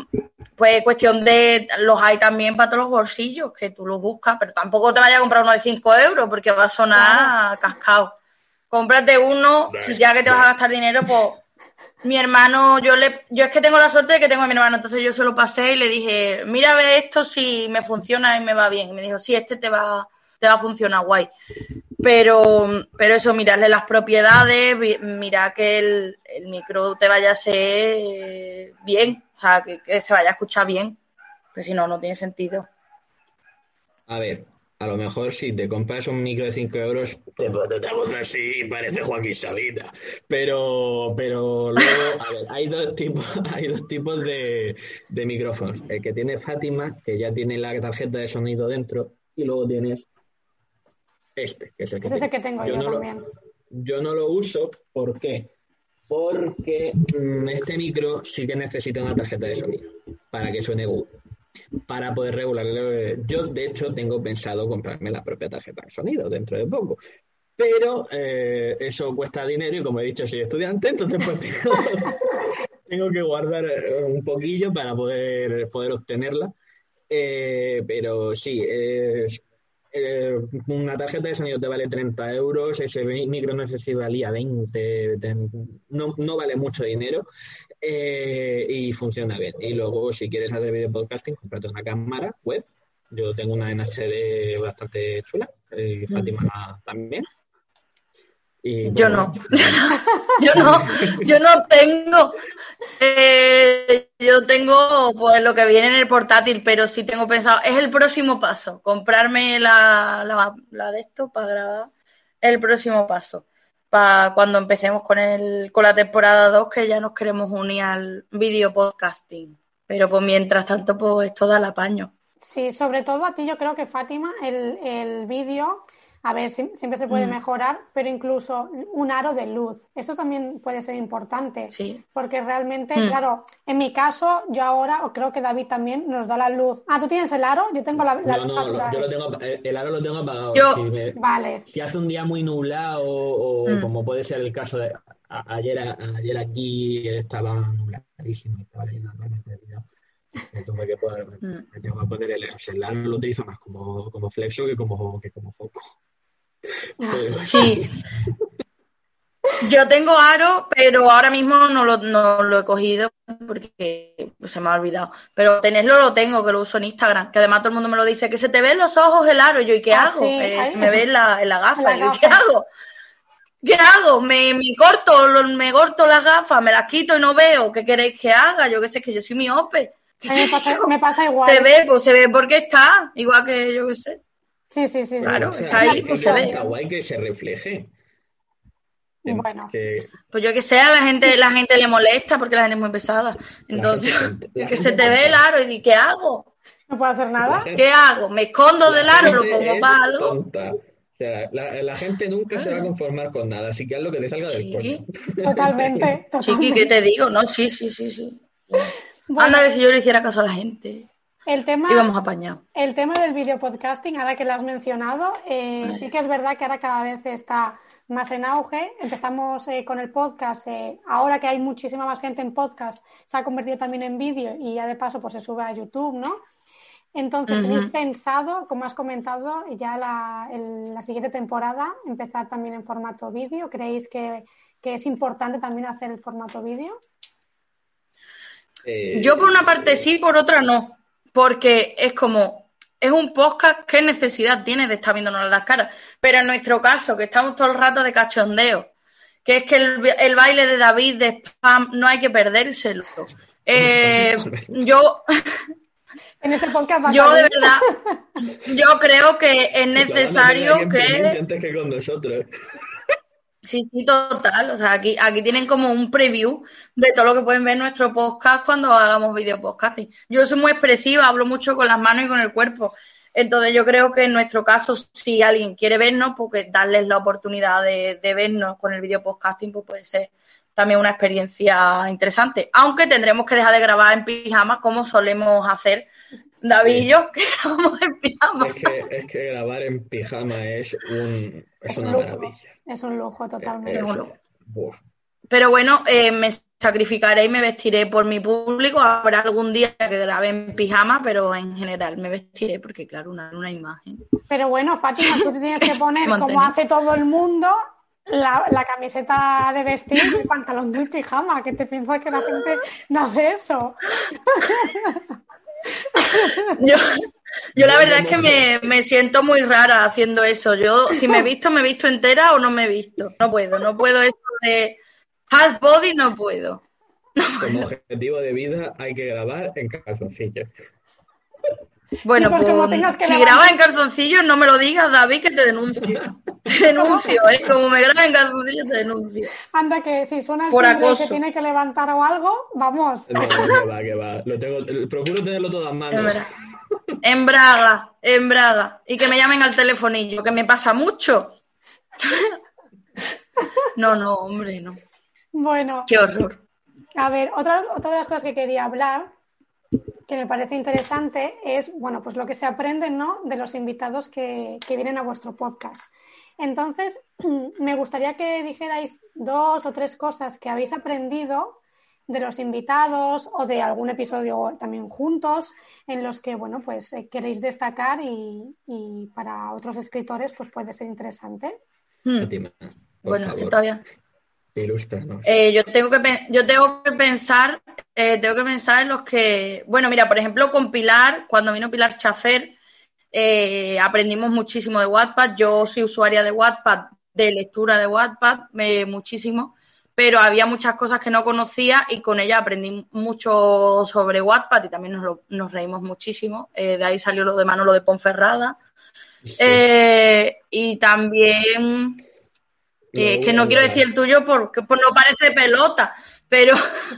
pues, cuestión de. Los hay también para todos los bolsillos, que tú los buscas, pero tampoco te vayas a comprar uno de 5 euros porque va a sonar cascado. Cómprate uno, si ya que te vas a gastar dinero, pues. Mi hermano, yo le, yo es que tengo la suerte de que tengo a mi hermano, entonces yo se lo pasé y le dije, mira ve esto si me funciona y me va bien. Y me dijo, sí, este te va, te va a funcionar guay. Pero, pero eso, mirarle las propiedades, mira que el, micro te vaya a ser bien, o sea, que, se vaya a escuchar bien, porque si no, no tiene sentido. A ver, a lo mejor si te compras un micro de 5 euros, te voz así, parece Joaquín Sabina. Pero, pero luego, a ver, hay dos tipos, hay dos tipos de, de micrófonos. El que tiene Fátima, que ya tiene la tarjeta de sonido dentro, y luego tienes este, que es el que, tengo. que tengo yo, también. yo no lo uso, ¿por qué? Porque mm, este micro sí que necesita una tarjeta de sonido para que suene good. Para poder regularlo. Yo, de hecho, tengo pensado comprarme la propia tarjeta de sonido dentro de poco. Pero eh, eso cuesta dinero y como he dicho, soy estudiante, entonces pues tengo, que guardar eh, un poquillo para poder, poder obtenerla. Eh, pero sí, es eh, una tarjeta de sonido te vale 30 euros, ese micro no sé si valía 20, no, no vale mucho dinero eh, y funciona bien. Y luego, si quieres hacer video podcasting, cómprate una cámara web. Yo tengo una en HD bastante chula, y mm. Fátima también. yo no, yo no, yo no tengo. Eh, yo tengo pues lo que viene en el portátil, pero sí tengo pensado, es el próximo paso, comprarme la, la, de esto para grabar, el próximo paso, para cuando empecemos con el, con la temporada 2, que ya nos queremos unir al video podcasting. Pero pues mientras tanto, pues esto da el apaño. Sí, sobre todo a ti yo creo que Fátima, el, el vídeo a ver, siempre se puede mm. mejorar, pero incluso un aro de luz, eso también puede ser importante, sí. porque realmente, mm. claro, en mi caso, yo ahora, o creo que David también nos da la luz. Ah, ¿tú tienes el aro? Yo tengo la, no, no, yo lo tengo, el aro lo tengo apagado. si vale. Si hace un día muy nublado o, mm. como puede ser el caso de ayer, ayer aquí estaba nubladísimo, estaba leyendo me tuve que poner, me tengo que poner el, el aro lo utilizo más como, como flexo que como, que como foco. Sí. Yo tengo aro, pero ahora mismo no lo, he cogido porque se me ha olvidado. Pero tenerlo lo tengo, que lo uso en Instagram, que además todo el mundo me lo dice, que se te ven los ojos el aro. Y yo, ¿y qué ah, hago? me ve en la, gafa. yo, ¿qué hago? ¿Qué hago? Me, me corto, me corto las gafas, me las quito y no veo. ¿Qué queréis que haga? Yo qué sé, que yo soy miope. Me pasa, me pasa igual. Se ve, pues se ve porque está, igual que yo qué sé. Sí, sí, sí. Claro, está ahí, pues se ve. Está guay que se refleje. Bueno. Pues yo que sé, a la gente, la gente le molesta porque la gente es muy pesada. Entonces, que se te ve el aro y di, ¿qué hago? No puedo hacer nada. ¿Qué hago? ¿Me escondo del aro? ¿Lo pongo para algo? O sea, la, gente nunca se va a conformar con nada, así que haz lo que le salga del coño. Totalmente, totalmente. Chiqui, ¿qué te digo? No, sí, sí, sí, sí. Anda que si yo le hiciera caso a la gente. El tema, íbamos apañados. El tema del video podcasting, ahora que lo has mencionado, eh, sí que es verdad que ahora cada vez está más en auge. Empezamos eh, con el podcast, eh, ahora que hay muchísima más gente en podcast, se ha convertido también en vídeo y ya de paso pues se sube a YouTube, ¿no? Entonces, ¿tenéis pensado, como has comentado, ya la, la, siguiente temporada empezar también en formato vídeo? ¿Creéis que, que es importante también hacer el formato vídeo? Yo por una parte sí, por otra no porque es como, es un podcast, ¿qué necesidad tiene de estar viéndonos las caras? Pero en nuestro caso, que estamos todo el rato de cachondeo, que es que el, baile de David de spam no hay que perdérselo. Eh, yo, en este podcast yo de verdad, yo creo que es necesario que... Antes que con nosotros. Sí, sí, total. O sea, aquí, aquí tienen como un preview de todo lo que pueden ver en nuestro podcast cuando hagamos video podcasting. Yo soy muy expresiva, hablo mucho con las manos y con el cuerpo. Entonces yo creo que en nuestro caso, si alguien quiere vernos, porque darles la oportunidad de, vernos con el video podcasting, pues puede ser también una experiencia interesante. Aunque tendremos que dejar de grabar en pijama como solemos hacer David y yo, que grabamos en pijama. Es que, es que grabar en pijama es, un, es, una maravilla. Es un lujo totalmente. Pero bueno, eh, me sacrificaré y me vestiré por mi público. Habrá algún día que grabe en pijama, pero en general me vestiré porque, claro, una, una imagen. Pero bueno, Fátima, tú te tienes que poner, como hace todo el mundo, la, la, camiseta de vestir y el pantalón de pijama. que te piensas que la gente no hace eso? Yo, yo la verdad es que me, me, siento muy rara haciendo eso. Yo, si me he visto, me he visto entera o no me he visto. No puedo, no puedo eso de half body, no puedo. Como objetivo de vida hay que grabar en calzoncillos. Bueno, pues si grabas en calzoncillos, no me lo digas, David, que te denuncio. Te denuncio, ¿eh? Como me grabas en calzoncillos, te denuncio. Anda, que si suena el Por que tiene que levantar o algo, vamos. No, que va, que va. Lo tengo, procuro tenerlo todo en mano. En Braga, en Braga. Y que me llamen al telefonillo, que me pasa mucho. No, no, hombre, no. Bueno. Qué horror. A ver, otra, otra de las cosas que quería hablar, que me parece interesante, es, bueno, pues lo que se aprende, ¿no? De los invitados que, que vienen a vuestro podcast. Entonces, me gustaría que dijerais dos o tres cosas que habéis aprendido de los invitados o de algún episodio también juntos en los que, bueno, pues eh, queréis destacar y, y, para otros escritores pues puede ser interesante. Hmm. bueno, todavía. Eh, yo tengo que yo tengo que pensar, eh, tengo que pensar en los que, bueno, mira, por ejemplo, con Pilar, cuando vino Pilar Chafer, eh, aprendimos muchísimo de Wattpad. Yo soy usuaria de Wattpad, de lectura de Wattpad, muchísimo, pero había muchas cosas que no conocía y con ella aprendí mucho sobre Wattpad y también nos, nos reímos muchísimo. de ahí salió lo de Manolo de Ponferrada. y también que no quiero decir el tuyo porque no parece pelota, pero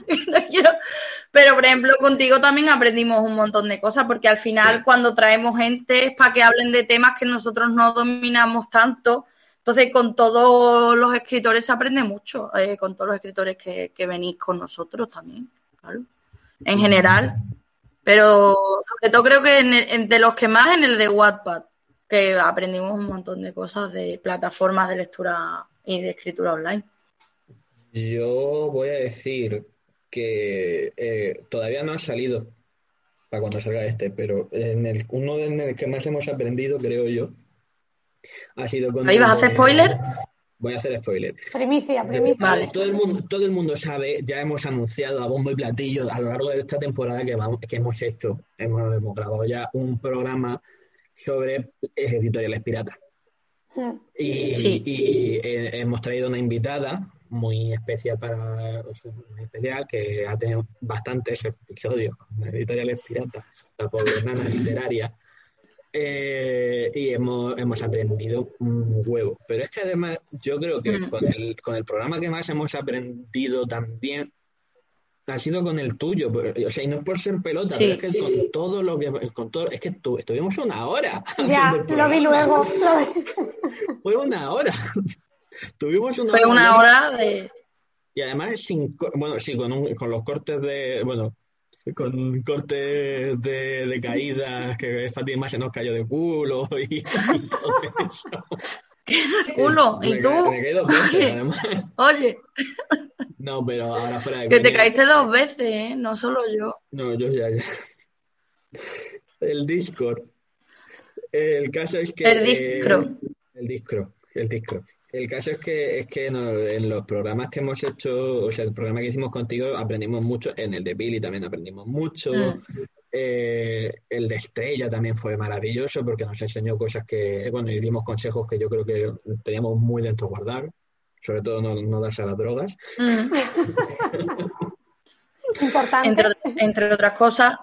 pero por ejemplo contigo también aprendimos un montón de cosas porque al final cuando traemos gente es para que hablen de temas que nosotros no dominamos tanto. Entonces con todos los escritores se aprende mucho, eh, con todos los escritores que, venís con nosotros también, claro. En general, pero sobre todo creo que en de los que más en el de Wattpad, que aprendimos un montón de cosas de plataformas de lectura y de escritura online. Yo voy a decir que eh, todavía no ha salido para cuando salga este, pero en el uno en el que más hemos aprendido, creo yo, ha sido con. ¿Ahí vas a hacer spoiler? Voy a hacer spoiler. Primicia, primicia. Vale. Todo el mundo, todo el mundo sabe, ya hemos anunciado a bombo y platillo a lo largo de esta temporada que, vamos, que hemos hecho, hemos, hemos grabado ya un programa sobre editoriales piratas. Y, hemos traído una invitada muy especial para especial que ha tenido bastantes episodios con editoriales piratas, la pobre nana literaria. Eh, y hemos, hemos aprendido un huevo. Pero es que además yo creo que mm. con, el, con el programa que más hemos aprendido también ha sido con el tuyo, o sea, y no es por ser pelota, pero es que con todo lo que, con todo, es que estuvimos una hora. Ya, lo vi luego. Fue una hora. Tuvimos una Fue hora una hora de... Y además, sin, bueno, sí, con, un, con los cortes de, bueno, con cortes de, de caídas, que Fátima se nos cayó de culo y, todo eso. ¿Qué de culo? ¿Y tú? Me, dos veces, además. Oye. No, pero ahora fuera de Que te caíste dos veces, ¿eh? No solo yo. No, yo ya, ya. El Discord. El caso es que... El Discord. el Discord, el Discord. El caso es que, es que en los programas que hemos hecho, o sea, el programa que hicimos contigo, aprendimos mucho. En el de Billy también aprendimos mucho. Mm. Eh, el de Estrella también fue maravilloso porque nos enseñó cosas que, bueno, y dimos consejos que yo creo que teníamos muy dentro guardar sobre todo no, no darse a las drogas. Mm. Importante. entre, entre otras cosas.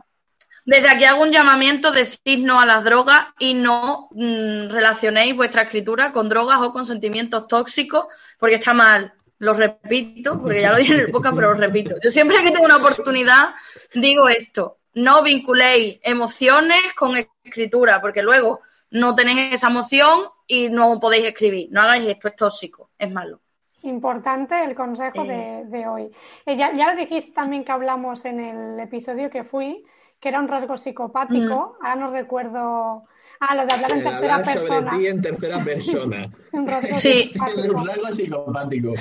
Desde aquí hago un llamamiento, decid no a las drogas y no mm, relacionéis vuestra escritura con drogas o con sentimientos tóxicos, porque está mal. Lo repito, porque ya lo dije en el podcast, pero lo repito. Yo siempre que tengo una oportunidad digo esto, no vinculéis emociones con escritura, porque luego no tenéis esa emoción y no podéis escribir. No hagáis esto, es tóxico, es malo. Importante el consejo de, de hoy. Eh, ya, ya lo dijiste también que hablamos en el episodio que fui, que era un rasgo psicopático. Ahora no recuerdo. Ah, lo de hablar en El tercera hablar sobre persona. ti en tercera persona. Un rasgo Sí. psicopático. Un rasgo psicopático.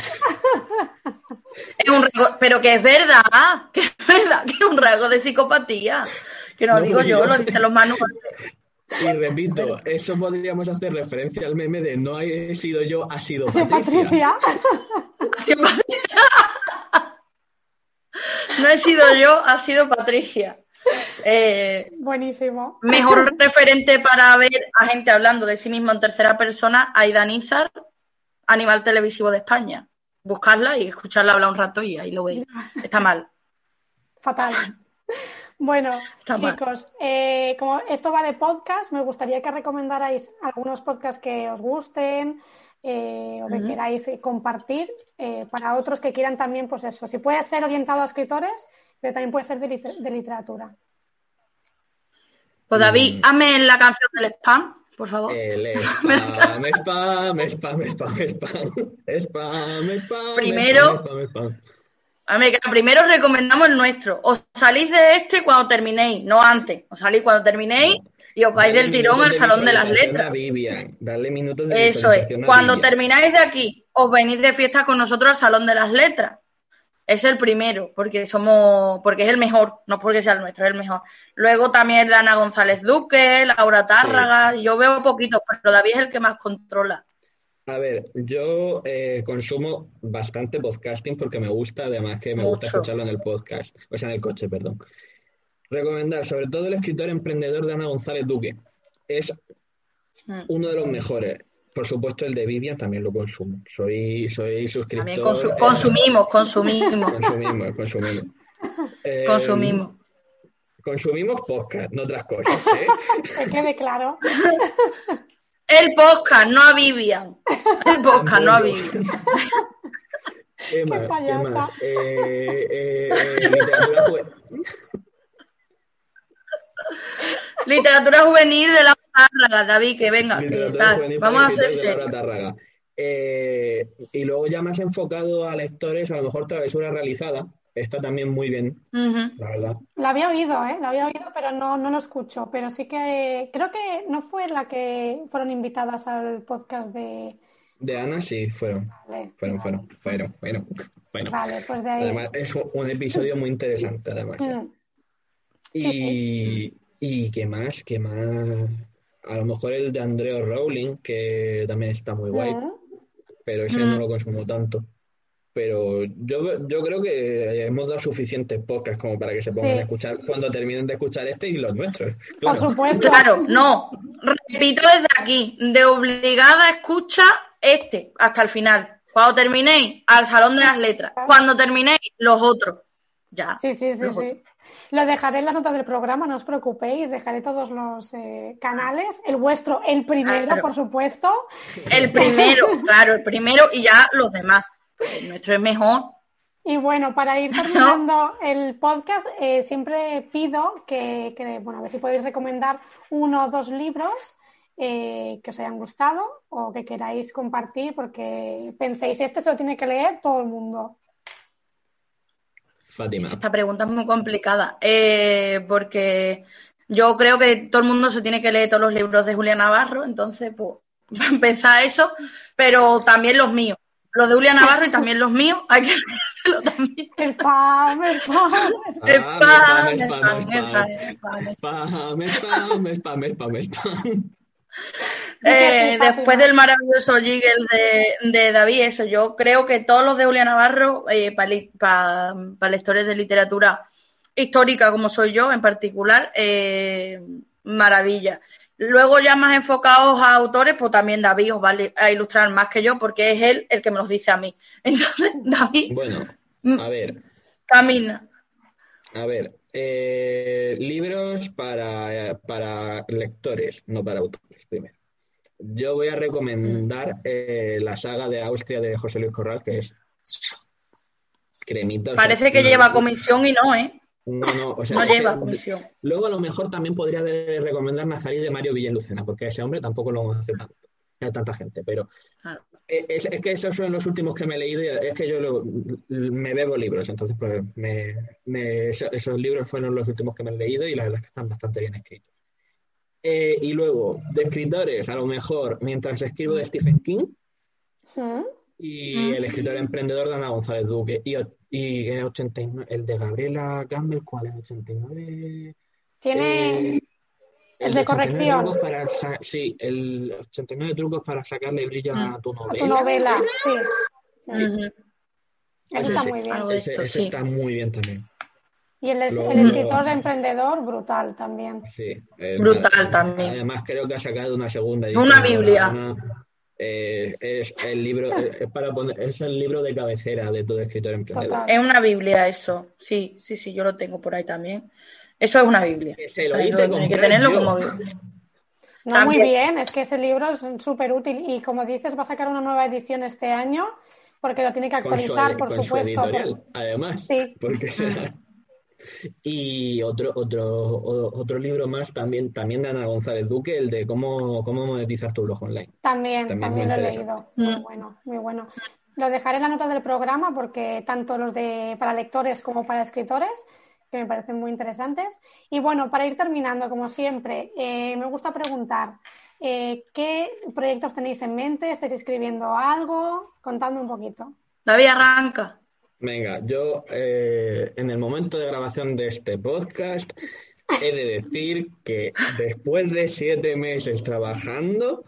Es un rasgo- pero que es verdad, que es verdad, que es un rasgo de psicopatía. Que no, No, lo digo yo, yo- lo dicen los manuales. Y repito, eso podríamos hacer referencia al meme de no he sido yo, ha sido Patricia. Patricia. Ha sido Pat- No he sido yo, ha sido Patricia. Eh, Buenísimo. mejor referente para ver a gente hablando de sí mismo en tercera persona, Aida Nizar, Animal Televisivo de España. Buscarla y escucharla hablar un rato y ahí lo veis. Está mal. Fatal. Bueno, Está chicos, eh, como esto va de podcast, me gustaría que recomendarais algunos podcasts que os gusten eh, o que queráis compartir eh, para otros que quieran también, pues eso, si puede ser orientado a escritores, pero también puede ser de, lit- de literatura. Pues David, Mm. hazme la canción del spam, por favor. El spam, spam, spam, spam, spam, spam, spam, Primero- spam, spam, spam. A ver, que primero os recomendamos el nuestro. Os salís de este cuando terminéis, no antes. Os salís cuando terminéis y os vais Dale del tirón al de salón de las letras. Dale minutos de Eso es. Cuando termináis de aquí, os venís de fiesta con nosotros al Salón de las Letras. Es el primero, porque somos, porque es el mejor, no porque sea el nuestro, es el mejor. Luego también Dana González Duque, Laura Tárraga, yo veo poquitos, pero David es el que más controla. A ver, yo eh, consumo bastante podcasting porque me gusta, además que me gusta escucharlo en el podcast, o sea, en el coche, perdón. Recomendar, sobre todo el escritor emprendedor de Ana González Duque. Es Mm. uno de los mejores. Por supuesto, el de Vivian también lo consumo. Soy, soy suscriptor. También consu- eh, consumimos, consumimos, consumimos, consumimos. Eh, consumimos. Consumimos podcast, no otras cosas. ¿eh? Que quede claro. El podcast, no a Vivian. El podcast, no a Vivian. ¿Qué más? ¿Qué payasa. más? Eh, eh, eh, literatura juvenil. Literatura juvenil de la Tárraga, David, que venga, que tal. Vamos a hacer. Eh, y luego ya más enfocado a lectores, a lo mejor Travesura Realizada. Está también muy bien, la verdad. La había oído, ¿eh? La había oído, pero no, no lo escucho. Pero sí que creo que no fue la que fueron invitadas al podcast de... De Ana sí, fueron, Vale, fueron, fueron, fueron, fueron, fueron. vale, pues de ahí. Además, es un episodio muy interesante, además. ¿eh? Mm. Y, y qué más, qué más. A lo mejor el de Andreo Rowling, que también está muy guay, Mm. pero ese Mm. no lo consumo tanto. Pero yo, yo creo que hemos dado suficientes podcasts como para que se pongan Sí. a escuchar cuando terminen de escuchar este y los nuestros. Por supuesto. Claro, no. Repito desde aquí, de obligada escucha este hasta el final. Cuando terminéis, al Salón de las Letras. Cuando terminéis, los otros. Ya. Sí, sí, sí, sí. Lo dejaré en las notas del programa, no os preocupéis. Dejaré todos los eh, canales. El vuestro, el primero, Claro. por supuesto. El primero, claro, el primero y ya los demás. El nuestro es mejor. Y bueno, para ir terminando el podcast, eh, siempre pido que, que, bueno, a ver si podéis recomendar uno o dos libros eh, que os hayan gustado o que queráis compartir, porque penséis, este se lo tiene que leer todo el mundo. Fátima. Esta pregunta es muy complicada. eh, porque yo creo que todo el mundo se tiene que leer todos los libros de Julia Navarro. Entonces, pues, va a empezar eso. Pero también los míos. Los de Julia Navarro y también los míos. Hay que leérselo también. Spam, spam. Spam, spam, spam, spam, spam, spam. Spam, spam, spam, spam, spam. Eh, después del maravilloso jiggle de, de David, eso, yo creo que todos los de Julia Navarro, para lectores de literatura histórica como soy yo en particular, eh, maravilla. Luego ya más enfocados a autores, pues también David os va a ilustrar más que yo, porque es él el que me los dice a mí. Entonces, David. Bueno, mm, a ver. Camina. A ver, eh, libros para, para lectores, no para autores, primero. Yo voy a recomendar eh, la saga de Austria de José Luis Corral, que es cremita. Parece que lleva comisión y no, ¿eh? No, no, o sea, no lleva comisión. Luego a lo mejor también podría recomendar Nazarí de Mario Villalucena, porque a ese hombre tampoco lo conoce tanto, a tanta gente, pero Claro. Eh, es, es que esos son los últimos que me he leído, y es que yo lo- me bebo libros, entonces pues me, me- eso- esos libros fueron los últimos que me he leído y la verdad es que están bastante bien escritos. Eh, y luego, de escritores, a lo mejor, mientras escribo de Stephen King y Mm. el escritor emprendedor de Ana González Duque y, y el 89, el de Gabriela Campbell, ¿cuál es? 89... Tiene Eh, el de 89 corrección. trucos para sí, el 89 trucos para sacarle brillo a tu a novela. tu novela, sí. Eso Ese está muy bien. de Ese, esto, ese sí. está muy bien también. Y el, Luego- el escritor emprendedor, brutal también. Sí, eh, Brutal nada, también. Además, creo que ha sacado una segunda edición. una Biblia. una- eh, es el libro, eh, es para poner, es el libro de cabecera de todo escritor emprendedor. Total. Es una Biblia eso. Sí, sí, sí, yo lo tengo por ahí también. Eso es una Biblia. Que se lo hice hay que tenerlo yo. como Biblia. No, También. muy bien, es que ese libro es súper útil y como dices, va a sacar una nueva edición este año porque lo tiene que con su, actualizar, por con su supuesto. por- editorial, además. Sí. Porque será- Y otro, otro, otro libro más también, también de Ana González Duque, el de cómo, cómo monetizar tu blog online. También, También también, muy lo he leído. Muy Mm. bueno, muy bueno. Lo dejaré en la nota del programa porque tanto los de para lectores como para escritores, que me parecen muy interesantes. Y bueno, para ir terminando, como siempre, eh, me gusta preguntar, eh, ¿qué proyectos tenéis en mente? ¿Estáis escribiendo algo? Contadme un poquito. David arranca. Venga, yo eh, en el momento de grabación de este podcast he de decir que después de siete meses trabajando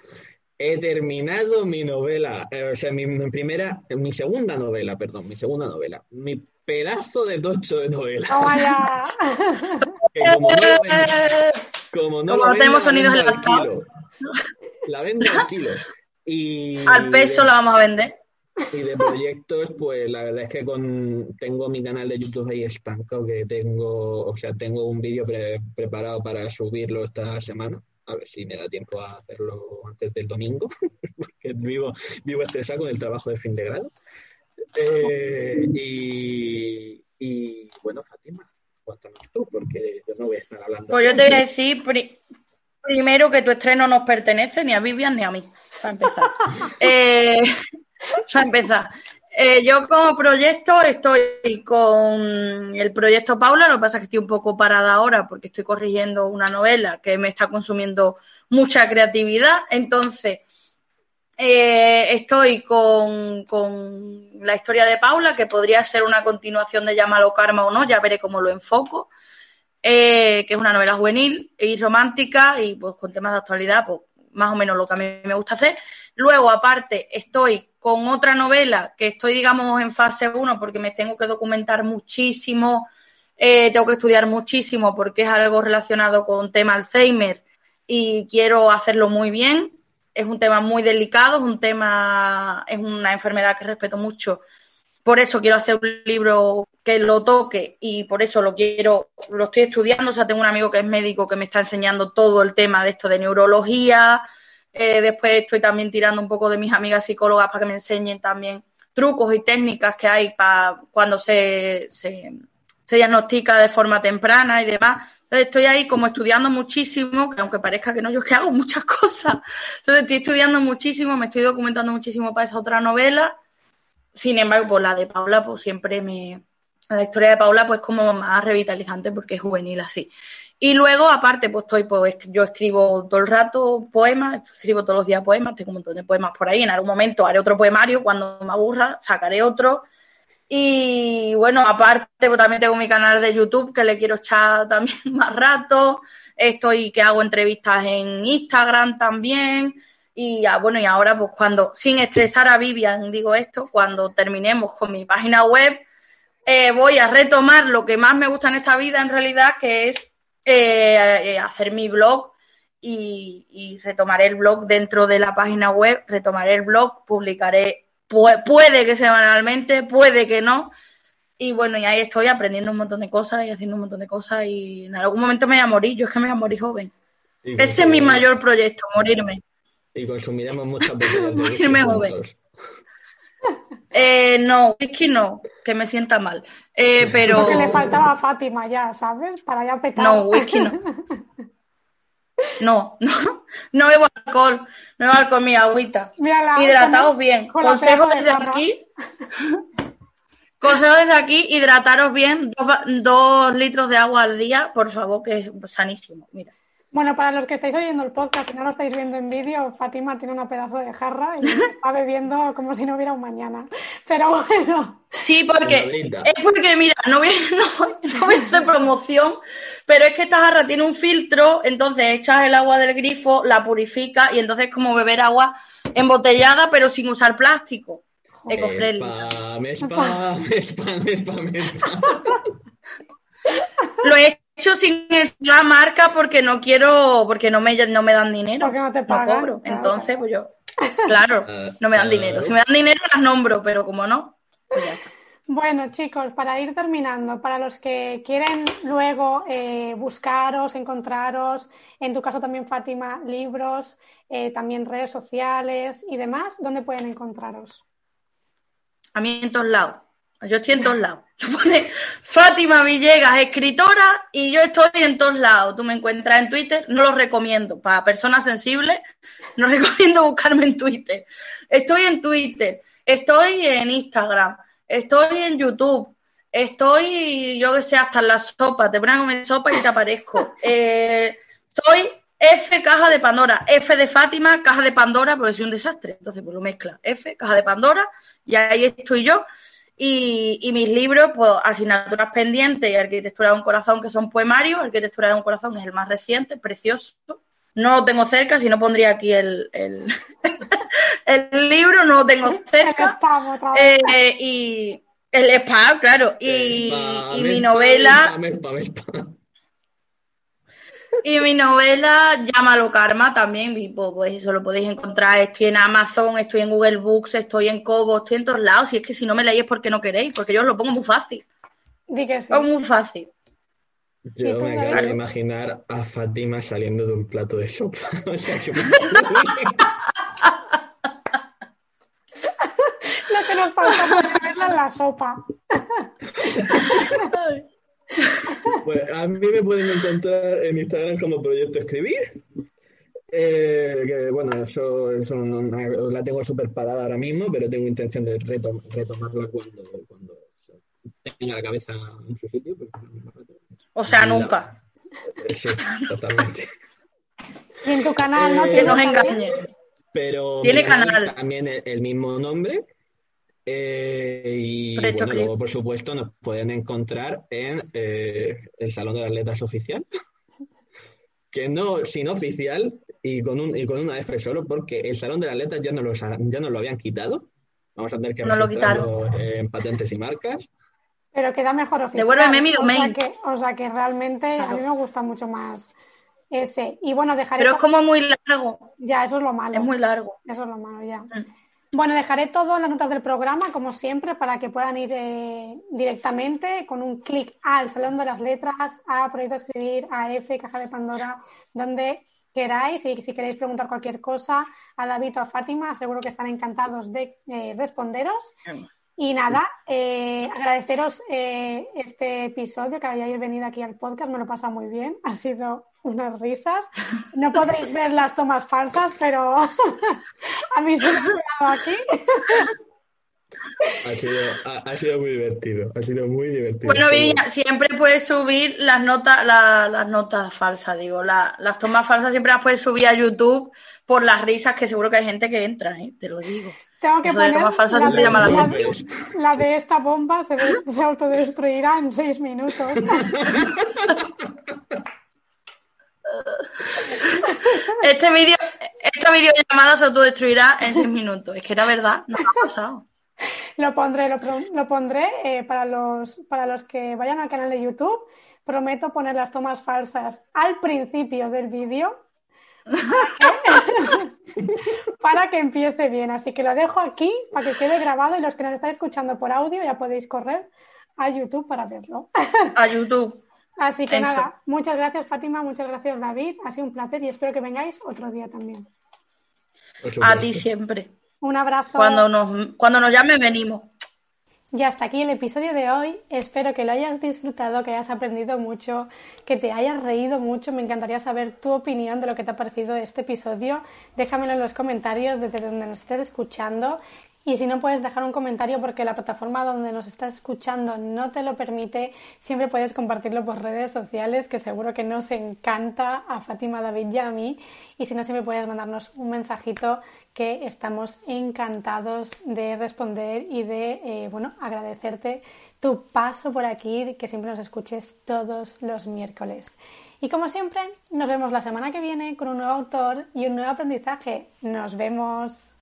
he terminado mi novela, eh, o sea, mi, mi primera, mi segunda novela, perdón, mi segunda novela, mi pedazo de tocho de novela. Que como no lo vendo- como no Como lo no tenemos la sonidos al enlazados. kilo. La vendo al kilo. Y Al peso la vamos a vender. y de proyectos, pues la verdad es que con tengo mi canal de YouTube ahí estancado, que tengo, o sea, tengo un vídeo pre- preparado para subirlo esta semana. A ver si me da tiempo a hacerlo antes del domingo, porque vivo, vivo estresado con el trabajo de fin de grado. Eh, y, y, bueno, Fátima, cuéntanos tú, porque yo no voy a estar hablando. Pues yo te voy a decir pri- primero que tu estreno nos pertenece ni a Vivian ni a mí, para empezar. Eh, para empezar. Eh, yo como proyecto estoy con el proyecto Paula, lo que pasa es que estoy un poco parada ahora porque estoy corrigiendo una novela que me está consumiendo mucha creatividad. Entonces, eh, estoy con, con la historia de Paula, que podría ser una continuación de Llámalo Karma o no, ya veré cómo lo enfoco eh, que es una novela juvenil y romántica y pues con temas de actualidad, pues más o menos lo que a mí me gusta hacer. Luego, aparte, estoy con otra novela que estoy, digamos, en fase 1 porque me tengo que documentar muchísimo, eh, tengo que estudiar muchísimo porque es algo relacionado con tema Alzheimer y quiero hacerlo muy bien. Es un tema muy delicado, es un tema, es una enfermedad que respeto mucho por eso quiero hacer un libro que lo toque y por eso lo quiero, lo estoy estudiando. O sea, tengo un amigo que es médico que me está enseñando todo el tema de esto de neurología. Eh, después estoy también tirando un poco de mis amigas psicólogas para que me enseñen también trucos y técnicas que hay para cuando se, se, se diagnostica de forma temprana y demás. Entonces estoy ahí como estudiando muchísimo, que aunque parezca que no, yo es que hago muchas cosas. Entonces estoy estudiando muchísimo, me estoy documentando muchísimo para esa otra novela. Sin embargo, pues la de Paula, pues siempre me. La historia de Paula, pues como más revitalizante porque es juvenil así. Y luego, aparte, pues estoy, pues yo escribo todo el rato poemas, escribo todos los días poemas, tengo un montón de poemas por ahí. En algún momento haré otro poemario, cuando me aburra, sacaré otro. Y bueno, aparte, pues también tengo mi canal de YouTube que le quiero echar también más rato. Estoy que hago entrevistas en Instagram también. Y ah, bueno, y ahora, pues cuando, sin estresar a Vivian, digo esto, cuando terminemos con mi página web, eh, voy a retomar lo que más me gusta en esta vida, en realidad, que es eh, eh, hacer mi blog y, retomaré el blog dentro de la página web, retomaré el blog, publicaré, puede que semanalmente, puede que no. Y bueno, y ahí estoy aprendiendo un montón de cosas y haciendo un montón de cosas y en algún momento me voy a morir, yo es que me voy a morir joven. Este es mi mayor proyecto, morirme. Y consumiremos muchas veces. morirme joven. Eh, no, whisky no, que me sienta mal. Eh, pero. Porque le faltaba a Fátima ya, ¿sabes? Para ya petar. No, whisky no. No, no, no bebo alcohol, no bebo alcohol, mi agüita. Hidrataos bien. Consejo desde aquí. Consejo desde aquí, hidrataros bien, dos, litros de agua al día, por favor, que es sanísimo. Mira. Bueno, para los que estáis oyendo el podcast y no lo estáis viendo en vídeo, Fátima tiene una pedazo de jarra y está bebiendo como si no hubiera un mañana. Pero bueno. Sí, porque es porque, mira, no voy, no, voy a hacer promoción, pero es que esta jarra tiene un filtro, entonces echas el agua del grifo, la purifica y entonces es como beber agua embotellada pero sin usar plástico. Spam, spam, spam, spam, spam. Lo he hecho sin la marca porque no quiero, porque no me, no me dan dinero. Porque no te pagan. cobro. Entonces, pues yo, claro, ah, no me dan dinero. Si me dan dinero las nombro, pero como no, pues ya está. Bueno, chicos, para ir terminando, para los que quieren luego eh, buscaros, encontraros, en tu caso también, Fátima, libros, eh, también redes sociales y demás, ¿dónde pueden encontraros? A mí en todos lados. Yo estoy en todos lados. Tú pones Fátima Villegas, escritora, y yo estoy en todos lados. Tú me encuentras en Twitter, no lo recomiendo. Para personas sensibles, no recomiendo buscarme en Twitter. Estoy en Twitter, estoy en Instagram, estoy en YouTube, estoy, yo que sé, hasta en la sopa. Te ponen a comer sopa y te aparezco. Eh, soy F, caja de Pandora. F de Fátima, caja de Pandora, porque soy un desastre. Entonces, pues lo mezcla. F, caja de Pandora, y ahí estoy yo. Y, mis libros, pues asignaturas pendientes y arquitectura de un corazón, que son poemarios. Arquitectura de un corazón es el más reciente, precioso. No lo tengo cerca, si no pondría aquí el, el, libro, no lo tengo cerca. Eh, y el spam, claro. Y, y mi novela. Y mi novela, Llámalo Karma, también, pues, pues, eso lo podéis encontrar. Estoy en Amazon, estoy en Google Books, estoy en Kobo, estoy en todos lados. Y es que si no me leéis es porque no queréis, porque yo os lo pongo muy fácil. Di que muy fácil. Yo me acabo de imaginar a Fátima saliendo de un plato de sopa. o sea, Lo que nos falta es verla en la sopa. Pues a mí me pueden encontrar en Instagram como Proyecto Escribir. Eh, que bueno, eso, eso la tengo súper parada ahora mismo, pero tengo intención de retomarla cuando, cuando tenga la cabeza en su sitio. O sea, nunca. Sí, totalmente. Y en tu canal, ¿no? Eh, que nos engañe. Pero tiene canal. También el mismo nombre, eh, y bueno, luego, por supuesto, nos pueden encontrar en eh, el Salón de las Letras Oficial, que no, sin oficial y con, un, y con una F solo, porque el Salón de las Letras ya no lo, ya no lo habían quitado. Vamos a tener que no registrarlo en patentes y marcas. Pero queda mejor oficial. Devuélveme mi domain. O sea que, o sea que realmente a mí me gusta mucho más ese. Y bueno, dejaré. Pero es como muy largo. Ya, eso es lo malo. Es muy largo. Eso es lo malo, ya. Mm. Bueno, dejaré todo en las notas del programa, como siempre, para que puedan ir eh, directamente con un clic al Salón de las Letras, a Proyecto Escribir, a F, Caja de Pandora, donde queráis. Y si queréis preguntar cualquier cosa a David o a Fátima, seguro que están encantados de eh, responderos. Y nada, eh, agradeceros este episodio, que hayáis venido aquí al podcast, me lo he pasado muy bien, ha sido unas risas. No podréis ver las tomas falsas, pero a mí se me ha quedado aquí. Ha sido, ha, sido, muy divertido, ha sido muy divertido. Bueno, Vivian, siempre puedes subir las notas, las notas falsas, digo, las tomas falsas siempre las puedes subir a YouTube por las risas, que seguro que hay gente que entra, ¿eh? te lo digo. Tengo que poner la, de, esta bomba se, se autodestruirá en seis minutos. Este vídeo, esta videollamada se autodestruirá en seis minutos. Es que era verdad, no ha pasado. Lo pondré, lo, pondré eh, para, los, para los que vayan al canal de YouTube. Prometo poner las tomas falsas al principio del vídeo para que empiece bien. Así que lo dejo aquí para que quede grabado y los que nos estáis escuchando por audio ya podéis correr a YouTube para verlo. A YouTube. Así que nada, muchas gracias Fátima, muchas gracias David, ha sido un placer y espero que vengáis otro día también. A ti siempre. Un abrazo. Cuando nos, cuando nos llame venimos. Y hasta aquí el episodio de hoy. Espero que lo hayas disfrutado, que hayas aprendido mucho, que te hayas reído mucho. Me encantaría saber tu opinión de lo que te ha parecido este episodio. Déjamelo en los comentarios desde donde nos estés escuchando. Y si no puedes dejar un comentario porque la plataforma donde nos estás escuchando no te lo permite, siempre puedes compartirlo por redes sociales, que seguro que nos encanta a Fátima, David y a mí. Y si no, siempre puedes mandarnos un mensajito que estamos encantados de responder y de, eh, bueno, agradecerte tu paso por aquí, que siempre nos escuches todos los miércoles. Y como siempre, nos vemos la semana que viene con un nuevo autor y un nuevo aprendizaje. Nos vemos.